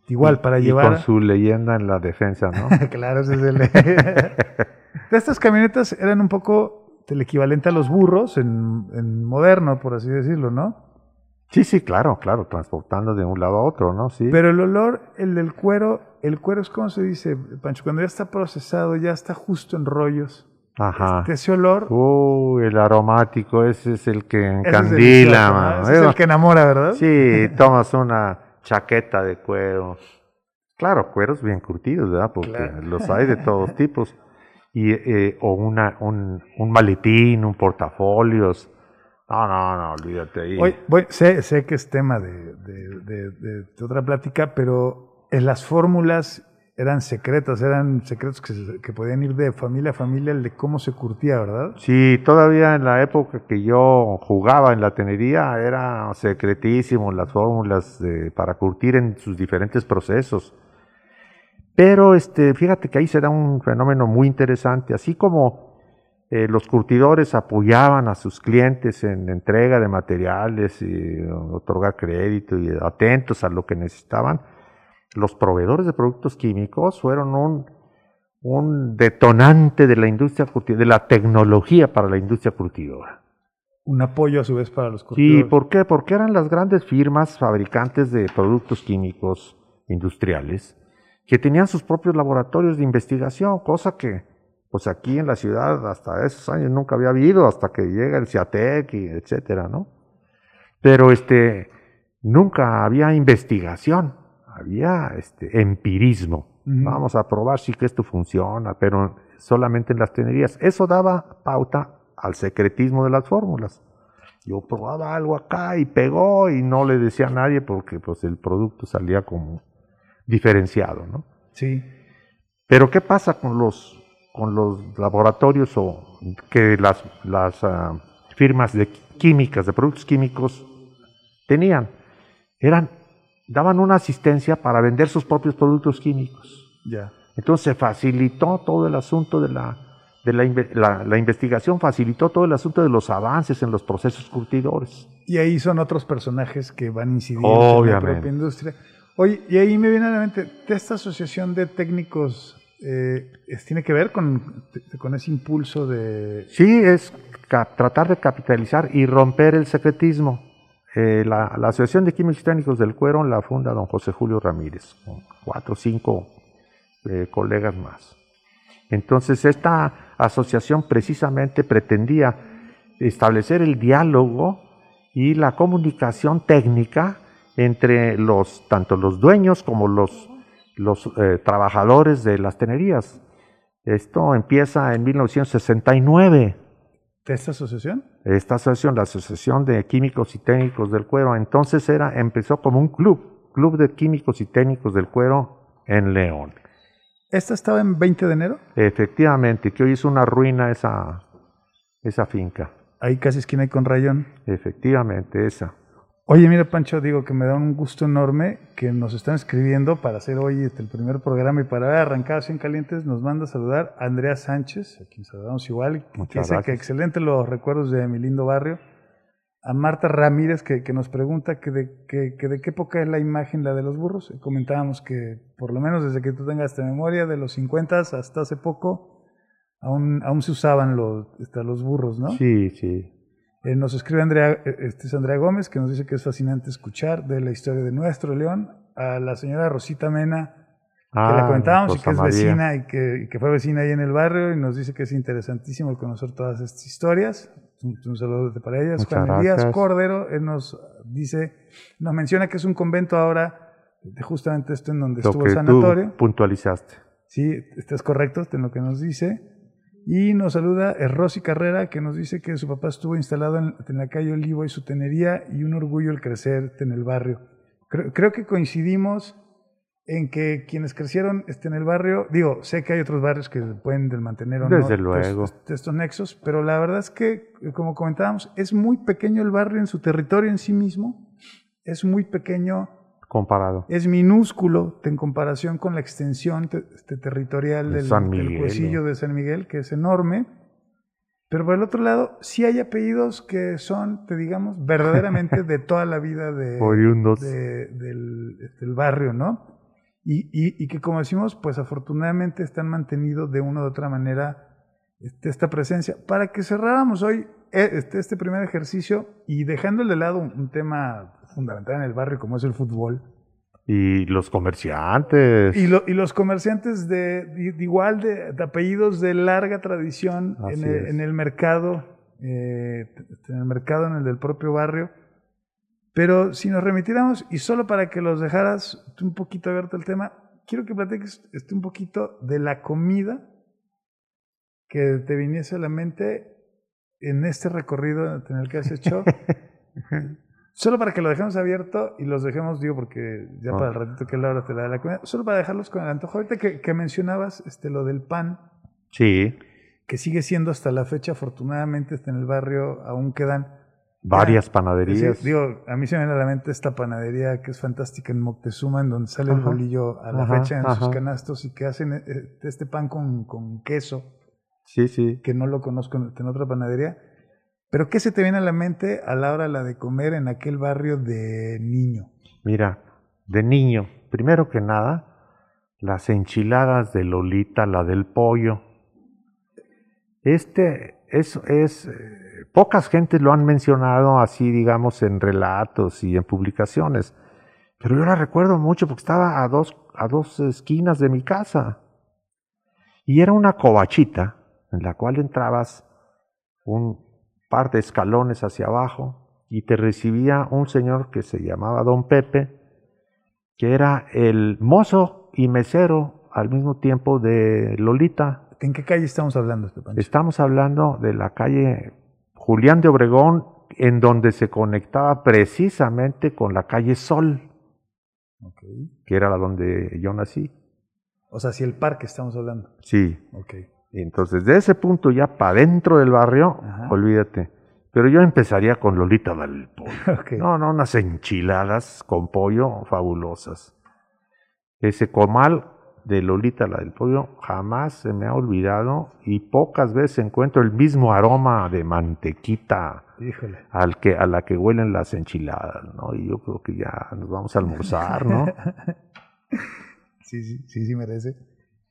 Igual, para y llevar. con su leyenda en la defensa, ¿no? claro, ese es el. estas camionetas eran un poco el equivalente a los burros en, en, moderno, por así decirlo, ¿no? Sí, sí, claro, claro, transportando de un lado a otro, ¿no? Sí. Pero el olor, el del cuero, el cuero es como se dice, Pancho, cuando ya está procesado, ya está justo en rollos. Ajá. Este, ese olor. Uy, el aromático, ese es el que encandila, es, ese es el que enamora, ¿verdad? Sí, tomas una chaqueta de cuero. Claro, cueros bien curtidos, ¿verdad? Porque claro. los hay de todos tipos y, eh, o una, un, un, maletín, un portafolios. No, no, no, olvídate ahí. Voy, sé, sé, que es tema de, de, de, de, otra plática, pero en las fórmulas eran secretas, eran secretos que, se, que, podían ir de familia a familia, el de cómo se curtía, ¿verdad? Sí, todavía en la época que yo jugaba en la tenería era secretísimo las fórmulas para curtir en sus diferentes procesos. Pero este, fíjate que ahí se da un fenómeno muy interesante, así como eh, los curtidores apoyaban a sus clientes en entrega de materiales y otorgar crédito y atentos a lo que necesitaban, los proveedores de productos químicos fueron un, un detonante de la industria de la tecnología para la industria curtidora. Un apoyo a su vez para los curtidores. Sí, ¿por qué? Porque eran las grandes firmas fabricantes de productos químicos industriales que tenían sus propios laboratorios de investigación, cosa que pues aquí en la ciudad hasta esos años nunca había habido, hasta que llega el CIATEC y etcétera, ¿no? Pero este, nunca había investigación, había este, empirismo. Uh -huh. Vamos a probar si que esto funciona, pero solamente en las tenerías. Eso daba pauta al secretismo de las fórmulas. Yo probaba algo acá y pegó y no le decía a nadie porque pues el producto salía como diferenciado, ¿no? Sí. Pero ¿qué pasa con los, con los laboratorios o que las, las uh, firmas de químicas, de productos químicos tenían? Eran, daban una asistencia para vender sus propios productos químicos. Ya. Entonces se facilitó todo el asunto de la, de la, la, la, investigación, facilitó todo el asunto de los avances en los procesos curtidores. Y ahí son otros personajes que van incidiendo Obviamente. en la propia industria. Oye, y ahí me viene a la mente, ¿esta asociación de técnicos eh, tiene que ver con, con, ese impulso de...? Sí, es tratar de capitalizar y romper el secretismo. eh, la, Asociación de Químicos Técnicos del Cuero la funda don José Julio Ramírez, con cuatro o cinco eh, colegas más. Entonces, esta asociación precisamente pretendía establecer el diálogo y la comunicación técnica entre los, tanto los dueños como los, los eh, trabajadores de las tenerías. Esto empieza en 1969. ¿De esta asociación? Esta asociación, la Asociación de Químicos y Técnicos del Cuero, entonces era, empezó como un club, Club de Químicos y Técnicos del Cuero en León. ¿Esta estaba en 20 de enero? Efectivamente, que hoy es una ruina esa, esa finca. Ahí casi esquina con Rayón. Efectivamente, esa. Oye, mira, Pancho, digo que me da un gusto enorme que nos están escribiendo para hacer hoy este, el primer programa y para arrancar así en calientes. Nos manda a saludar a Andrea Sánchez, a quien saludamos igual. Muchas que dice gracias. que excelente los recuerdos de mi lindo barrio. A Marta Ramírez, que, que nos pregunta que de, que, que de qué época es la imagen la de los burros. Comentábamos que, por lo menos desde que tú tengas esta memoria, de los 50 hasta hace poco, aún, aún se usaban los, los burros, ¿no? Sí, sí. Eh, nos escribe Andrea, eh, este es Andrea Gómez, que nos dice que es fascinante escuchar de la historia de nuestro León. A la señora Rosita Mena, que la Ah, comentábamos y que es María. vecina y que, y que fue vecina ahí en el barrio y nos dice que es interesantísimo el conocer todas estas historias. Un, un saludo para ellas. Muchas Juan gracias. Cordero él nos dice, nos menciona que es un convento ahora, de justamente esto en donde Lo estuvo que el sanatorio. tú puntualizaste. Sí, estás correcto en lo que nos dice. Y nos saluda el Rosy Carrera, que nos dice que su papá estuvo instalado en, en la calle Olivo y su tenería, y un orgullo el crecer en el barrio. Creo, creo que coincidimos en que quienes crecieron este, en el barrio, digo, sé que hay otros barrios que pueden del mantener o no Desde estos- luego. estos nexos, pero la verdad es que, como comentábamos, es muy pequeño el barrio en su territorio en sí mismo, es muy pequeño Comparado. es minúsculo en comparación con la extensión te- este, territorial De del, Miguel, de San Miguel, que es enorme. Pero por el otro lado, sí hay apellidos que son, te digamos, verdaderamente de toda la vida de, del, del barrio, ¿no? Y, y- y que como decimos, pues afortunadamente están mantenido de una u otra manera este, esta presencia. Para que cerráramos hoy este, este primer ejercicio y dejando de lado un, un tema fundamental en el barrio como es el fútbol, Y los comerciantes. y, lo- y los comerciantes de, de- igual de, de apellidos de larga tradición en el, en el mercado, eh, en el mercado, en el del propio barrio. Pero si nos remitiéramos, y solo para que los dejaras un poquito abierto el tema, quiero que platiques este, un poquito de la comida que te viniese a la mente en este recorrido en el que has hecho. Solo para que lo dejemos abierto y los dejemos, digo, porque ya para el ratito que es la hora te la de la comida, solo para dejarlos con el antojo. Ahorita que, que mencionabas este, lo del pan, Sí, que sigue siendo hasta la fecha, afortunadamente, está en el barrio, aún quedan. varias panaderías. digo, a mí se me viene a la mente esta panadería que es fantástica en Moctezuma, en donde sale el bolillo a la Ajá, fecha en sus canastos y que hacen eh, este pan con, con queso, Sí, sí. que no lo conozco en, otra panadería. Pero ¿qué se te viene a la mente a la hora la de comer en aquel barrio de niño? Mira, de niño, primero que nada, las enchiladas de Lolita, la del pollo. Este es, es eh, pocas gentes lo han mencionado así, digamos, en relatos y en publicaciones. Pero yo la recuerdo mucho porque estaba a dos, a dos esquinas de mi casa. Y era una covachita en la cual entrabas un par de escalones hacia abajo y te recibía un señor que se llamaba Don Pepe, que era el mozo y mesero al mismo tiempo de Lolita. ¿En qué calle estamos hablando, este Pancho? Estamos hablando de la calle Julián de Obregón, en donde se conectaba precisamente con la calle Sol, que era la donde yo nací. O sea, si el parque estamos hablando. Sí, Entonces de ese punto ya para dentro del barrio, Ajá. olvídate. Pero yo empezaría con Lolita del Pollo. Ok. No, no, unas enchiladas con pollo fabulosas. Ese comal de Lolita, la del pollo, jamás se me ha olvidado y pocas veces encuentro el mismo aroma de mantequita Híjole. al que, a la que huelen las enchiladas, ¿no? Y yo creo que ya nos vamos a almorzar, ¿no? Sí, sí, sí, sí merece.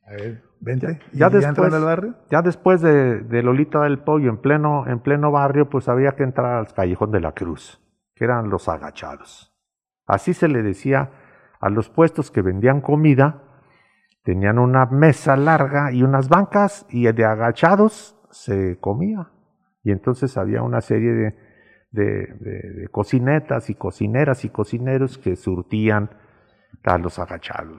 A ver, vente. Ya ¿Y después- entrando al barrio? Ya después de, de Lolita del Pollo, en pleno, en pleno barrio, pues había que entrar al Callejón de la Cruz, que eran los agachados. Así se le decía a los puestos que vendían comida, tenían una mesa larga y unas bancas y de agachados se comía. Y entonces había una serie de, de, cocinetas y cocineras y cocineros que surtían a los agachados.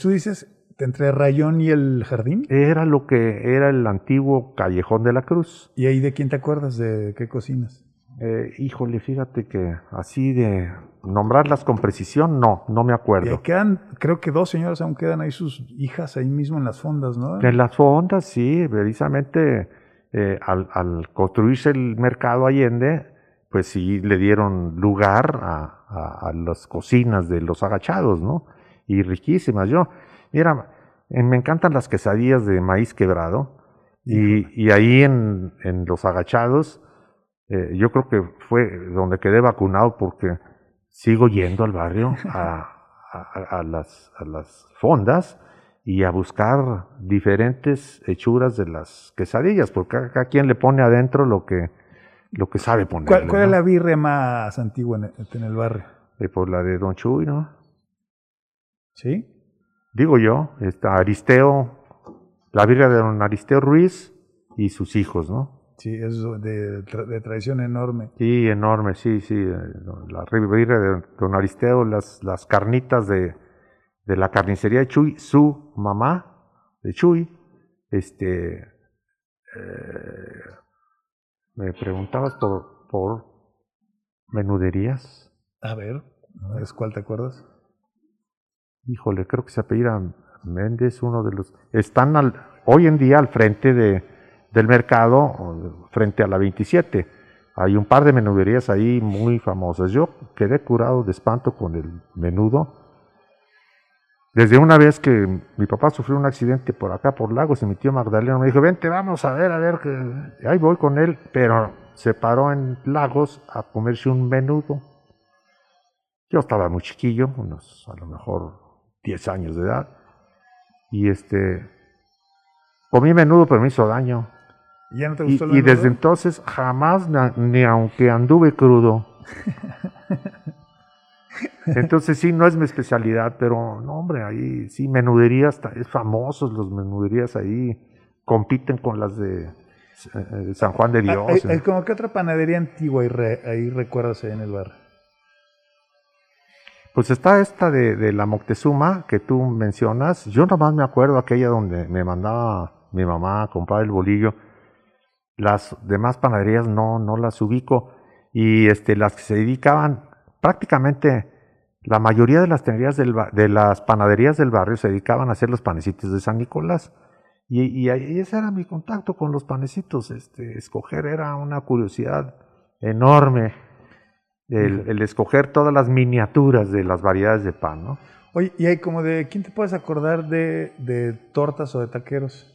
¿Tú dices entre Rayón y el jardín? Era lo que era el antiguo Callejón de la Cruz. ¿Y ahí de quién te acuerdas? ¿De qué cocinas? Eh, híjole, fíjate que así de nombrarlas con precisión, no, no me acuerdo. Y quedan, creo que dos señoras aún quedan ahí sus hijas ahí mismo en las fondas, ¿no? En las fondas, sí, precisamente eh, al, construirse el mercado Allende, pues sí le dieron lugar a, las cocinas de los agachados, ¿no? Y riquísimas. Yo, mira, me encantan las quesadillas de maíz quebrado y, ahí en, en los agachados eh, yo creo que fue donde quedé vacunado porque sigo yendo al barrio a, las, a las fondas y a buscar diferentes hechuras de las quesadillas, porque cada, quien le pone adentro lo que, lo que sabe poner. ¿Cuál, es la birria más antigua en el, barrio? Eh, por la de Don Chuy, ¿no? ¿Sí? Digo yo, está Aristeo, la birria de Don Aristeo Ruiz y sus hijos, ¿no? Sí, es de, de, tradición enorme. Sí, enorme, sí, sí. Eh, la birria de Don Aristeo, las, las carnitas de, de la carnicería de Chuy, su mamá de Chuy, este, eh, me preguntabas por, por menuderías. A ver, ¿cuál te acuerdas? Híjole, creo que se apellida Méndez, uno de los... Están hoy en día al frente de, del mercado frente a la 27. Hay un par de menuderías ahí muy famosas. Yo quedé curado de espanto con el menudo. Desde una vez que mi papá sufrió un accidente por acá, por Lagos, y mi tío Magdaleno me dijo, vente, vamos a ver, a ver, que... ahí voy con él, pero se paró en Lagos a comerse un menudo. Yo estaba muy chiquillo, unos a lo mejor 10 años de edad, y este, comí menudo, pero me hizo daño. ¿Y, desde entonces jamás, ni aunque anduve crudo. Entonces sí, no es mi especialidad, pero no, hombre, ahí sí, menuderías, es famosos los menuderías ahí, compiten con las de, eh, San Juan de ah, Dios. ¿Hay, como que otra panadería antigua ahí, ahí recuerdas en el bar? Pues está esta de, la Moctezuma que tú mencionas. Yo nomás me acuerdo aquella donde me mandaba mi mamá a comprar el bolillo las demás panaderías no, no las ubico. Y este, las que se dedicaban, prácticamente la mayoría de las, de panaderías del barrio se dedicaban a hacer los panecitos de San Nicolás. Y, y, ese era mi contacto con los panecitos. Este, escoger era una curiosidad enorme. El, escoger todas las miniaturas de las variedades de pan, ¿no? Oye, y hay como de, ¿quién te puedes acordar de, de tortas o de taqueros?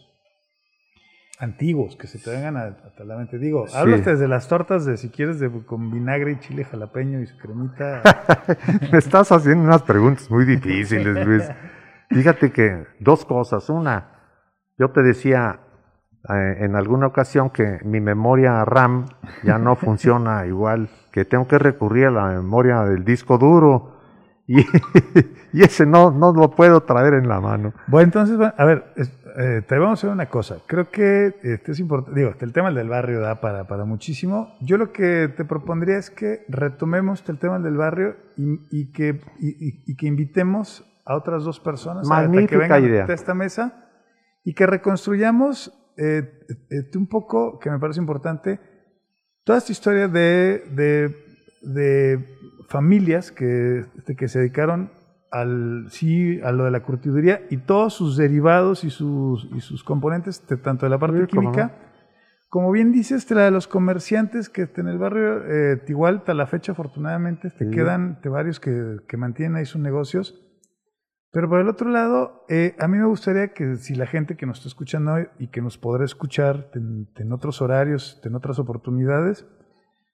antiguos que se te vengan a, la mente. Digo, sí. desde las tortas de si quieres de, con vinagre y chile jalapeño y su cremita. Me estás haciendo unas preguntas muy difíciles, Luis. Fíjate que dos cosas. Una, yo te decía eh, en alguna ocasión que mi memoria RAM ya no funciona igual, que tengo que recurrir a la memoria del disco duro. Y, y ese no, no lo puedo traer en la mano. Bueno, entonces, a ver, eh, te vamos a hacer una cosa. Creo que este es importante. Digo, el tema del barrio da para, para muchísimo. Yo lo que te propondría es que retomemos el tema del barrio y, que, y, que invitemos a otras dos personas a que vengan idea. a esta mesa y que reconstruyamos eh, eh, un poco, que me parece importante, toda esta historia de, de, de familias que, que se dedicaron al, sí, a lo de la curtiduría y todos sus derivados y sus, y sus componentes, tanto de la parte química, como bien dices, la de los comerciantes que en el barrio eh, Tigualta, a la fecha afortunadamente, te quedan te varios que, que, mantienen ahí sus negocios. Pero por el otro lado, eh, a mí me gustaría que si la gente que nos está escuchando hoy y que nos podrá escuchar en, en otros horarios, en otras oportunidades,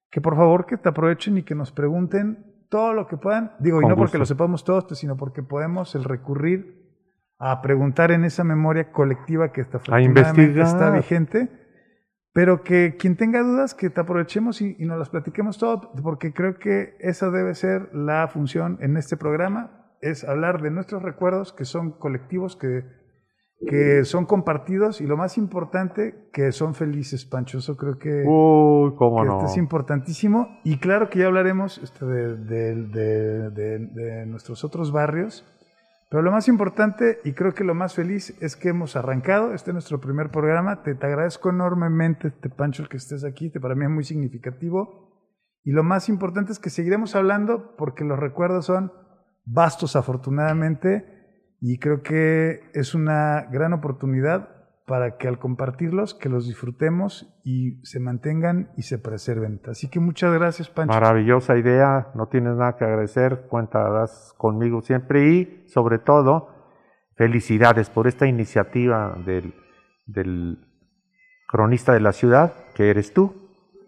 que por favor que te aprovechen y que nos pregunten todo lo que puedan. Digo, y no porque lo sepamos todos, pues, sino porque podemos el recurrir a preguntar en esa memoria colectiva que está, está vigente Pero que quien tenga dudas, que te aprovechemos y, y nos las platiquemos todo, porque creo que esa debe ser la función en este programa, es hablar de nuestros recuerdos que son colectivos, que, que son compartidos y lo más importante, que son felices, Pancho. Eso creo que, Uy, cómo que no. esto es importantísimo. Y claro que ya hablaremos este, de, de- de- de- de nuestros otros barrios. Pero lo más importante y creo que lo más feliz es que hemos arrancado. Este es nuestro primer programa. Te, te agradezco enormemente, te, Pancho, el que estés aquí. Te, para mí es muy significativo. Y lo más importante es que seguiremos hablando porque los recuerdos son vastos, afortunadamente. Y creo que es una gran oportunidad para que al compartirlos, que los disfrutemos y se mantengan y se preserven. Así que muchas gracias, Pancho. Maravillosa idea, no tienes nada que agradecer, cuentas conmigo siempre y sobre todo felicidades por esta iniciativa del, del cronista de la ciudad, que eres tú,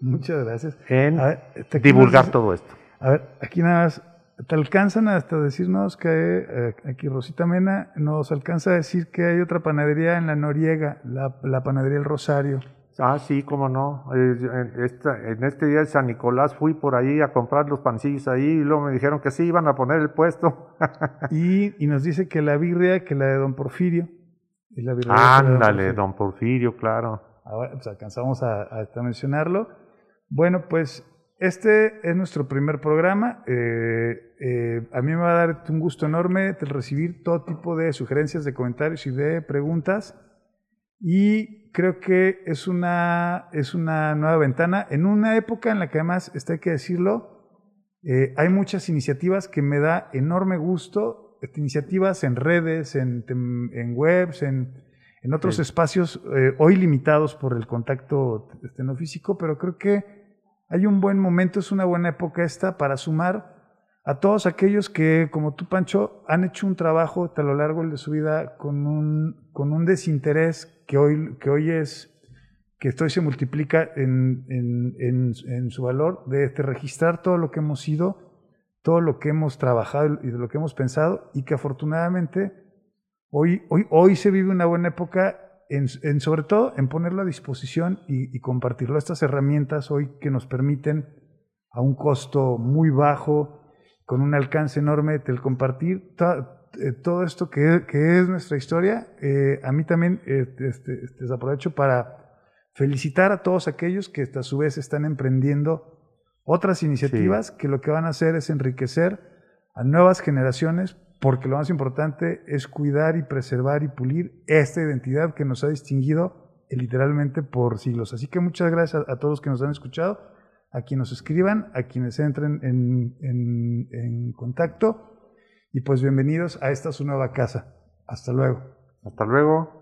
Muchas gracias. en ver, divulgar todo esto. A ver, aquí nada más, te alcanzan hasta decirnos que eh, aquí Rosita Mena nos alcanza a decir que hay otra panadería en la Noriega, la, la panadería El Rosario. Ah, sí, cómo no. En, esta- en este día de San Nicolás fui por ahí a comprar los pancillos ahí y luego me dijeron que sí iban a poner el puesto. Y, y nos dice que la birria, que la de Don Porfirio. Y la birria la de Don Ándale, Porfirio. don Porfirio, claro. Ahora, pues alcanzamos a, a- a mencionarlo. Bueno, pues este es nuestro primer programa. Eh, eh, a mí me va a dar un gusto enorme recibir todo tipo de sugerencias, de comentarios y de preguntas. Y creo que es una, es una nueva ventana en una época en la que además, está hay que decirlo, eh, hay muchas iniciativas que me da enorme gusto, este, iniciativas en redes, en, en webs, en, en otros Sí. espacios eh, hoy limitados por el contacto este, no físico, pero creo que hay un buen momento, es una buena época esta para sumar a todos aquellos que, como tú, Pancho, han hecho un trabajo a lo largo de su vida con un, con un desinterés que hoy, que hoy es, que hoy se multiplica en, en- en- su valor, de este, registrar todo lo que hemos sido, todo lo que hemos trabajado y de lo que hemos pensado, y que afortunadamente hoy, hoy, hoy se vive una buena época, en, en sobre todo en ponerlo a disposición y, y compartirlo. Estas herramientas hoy que nos permiten a un costo muy bajo, con un alcance enorme, el compartir to- eh, todo esto que, que es nuestra historia. eh, a mí también eh, este, este, aprovecho para felicitar a todos aquellos que a su vez están emprendiendo otras iniciativas que lo que van a hacer es enriquecer a nuevas generaciones, porque lo más importante es cuidar y preservar y pulir esta identidad que nos ha distinguido literalmente por siglos. Así que muchas gracias a, a todos los que nos han escuchado, a quienes nos escriban, a quienes entren en, en- en contacto y pues bienvenidos a esta su nueva casa. Hasta luego. Hasta luego.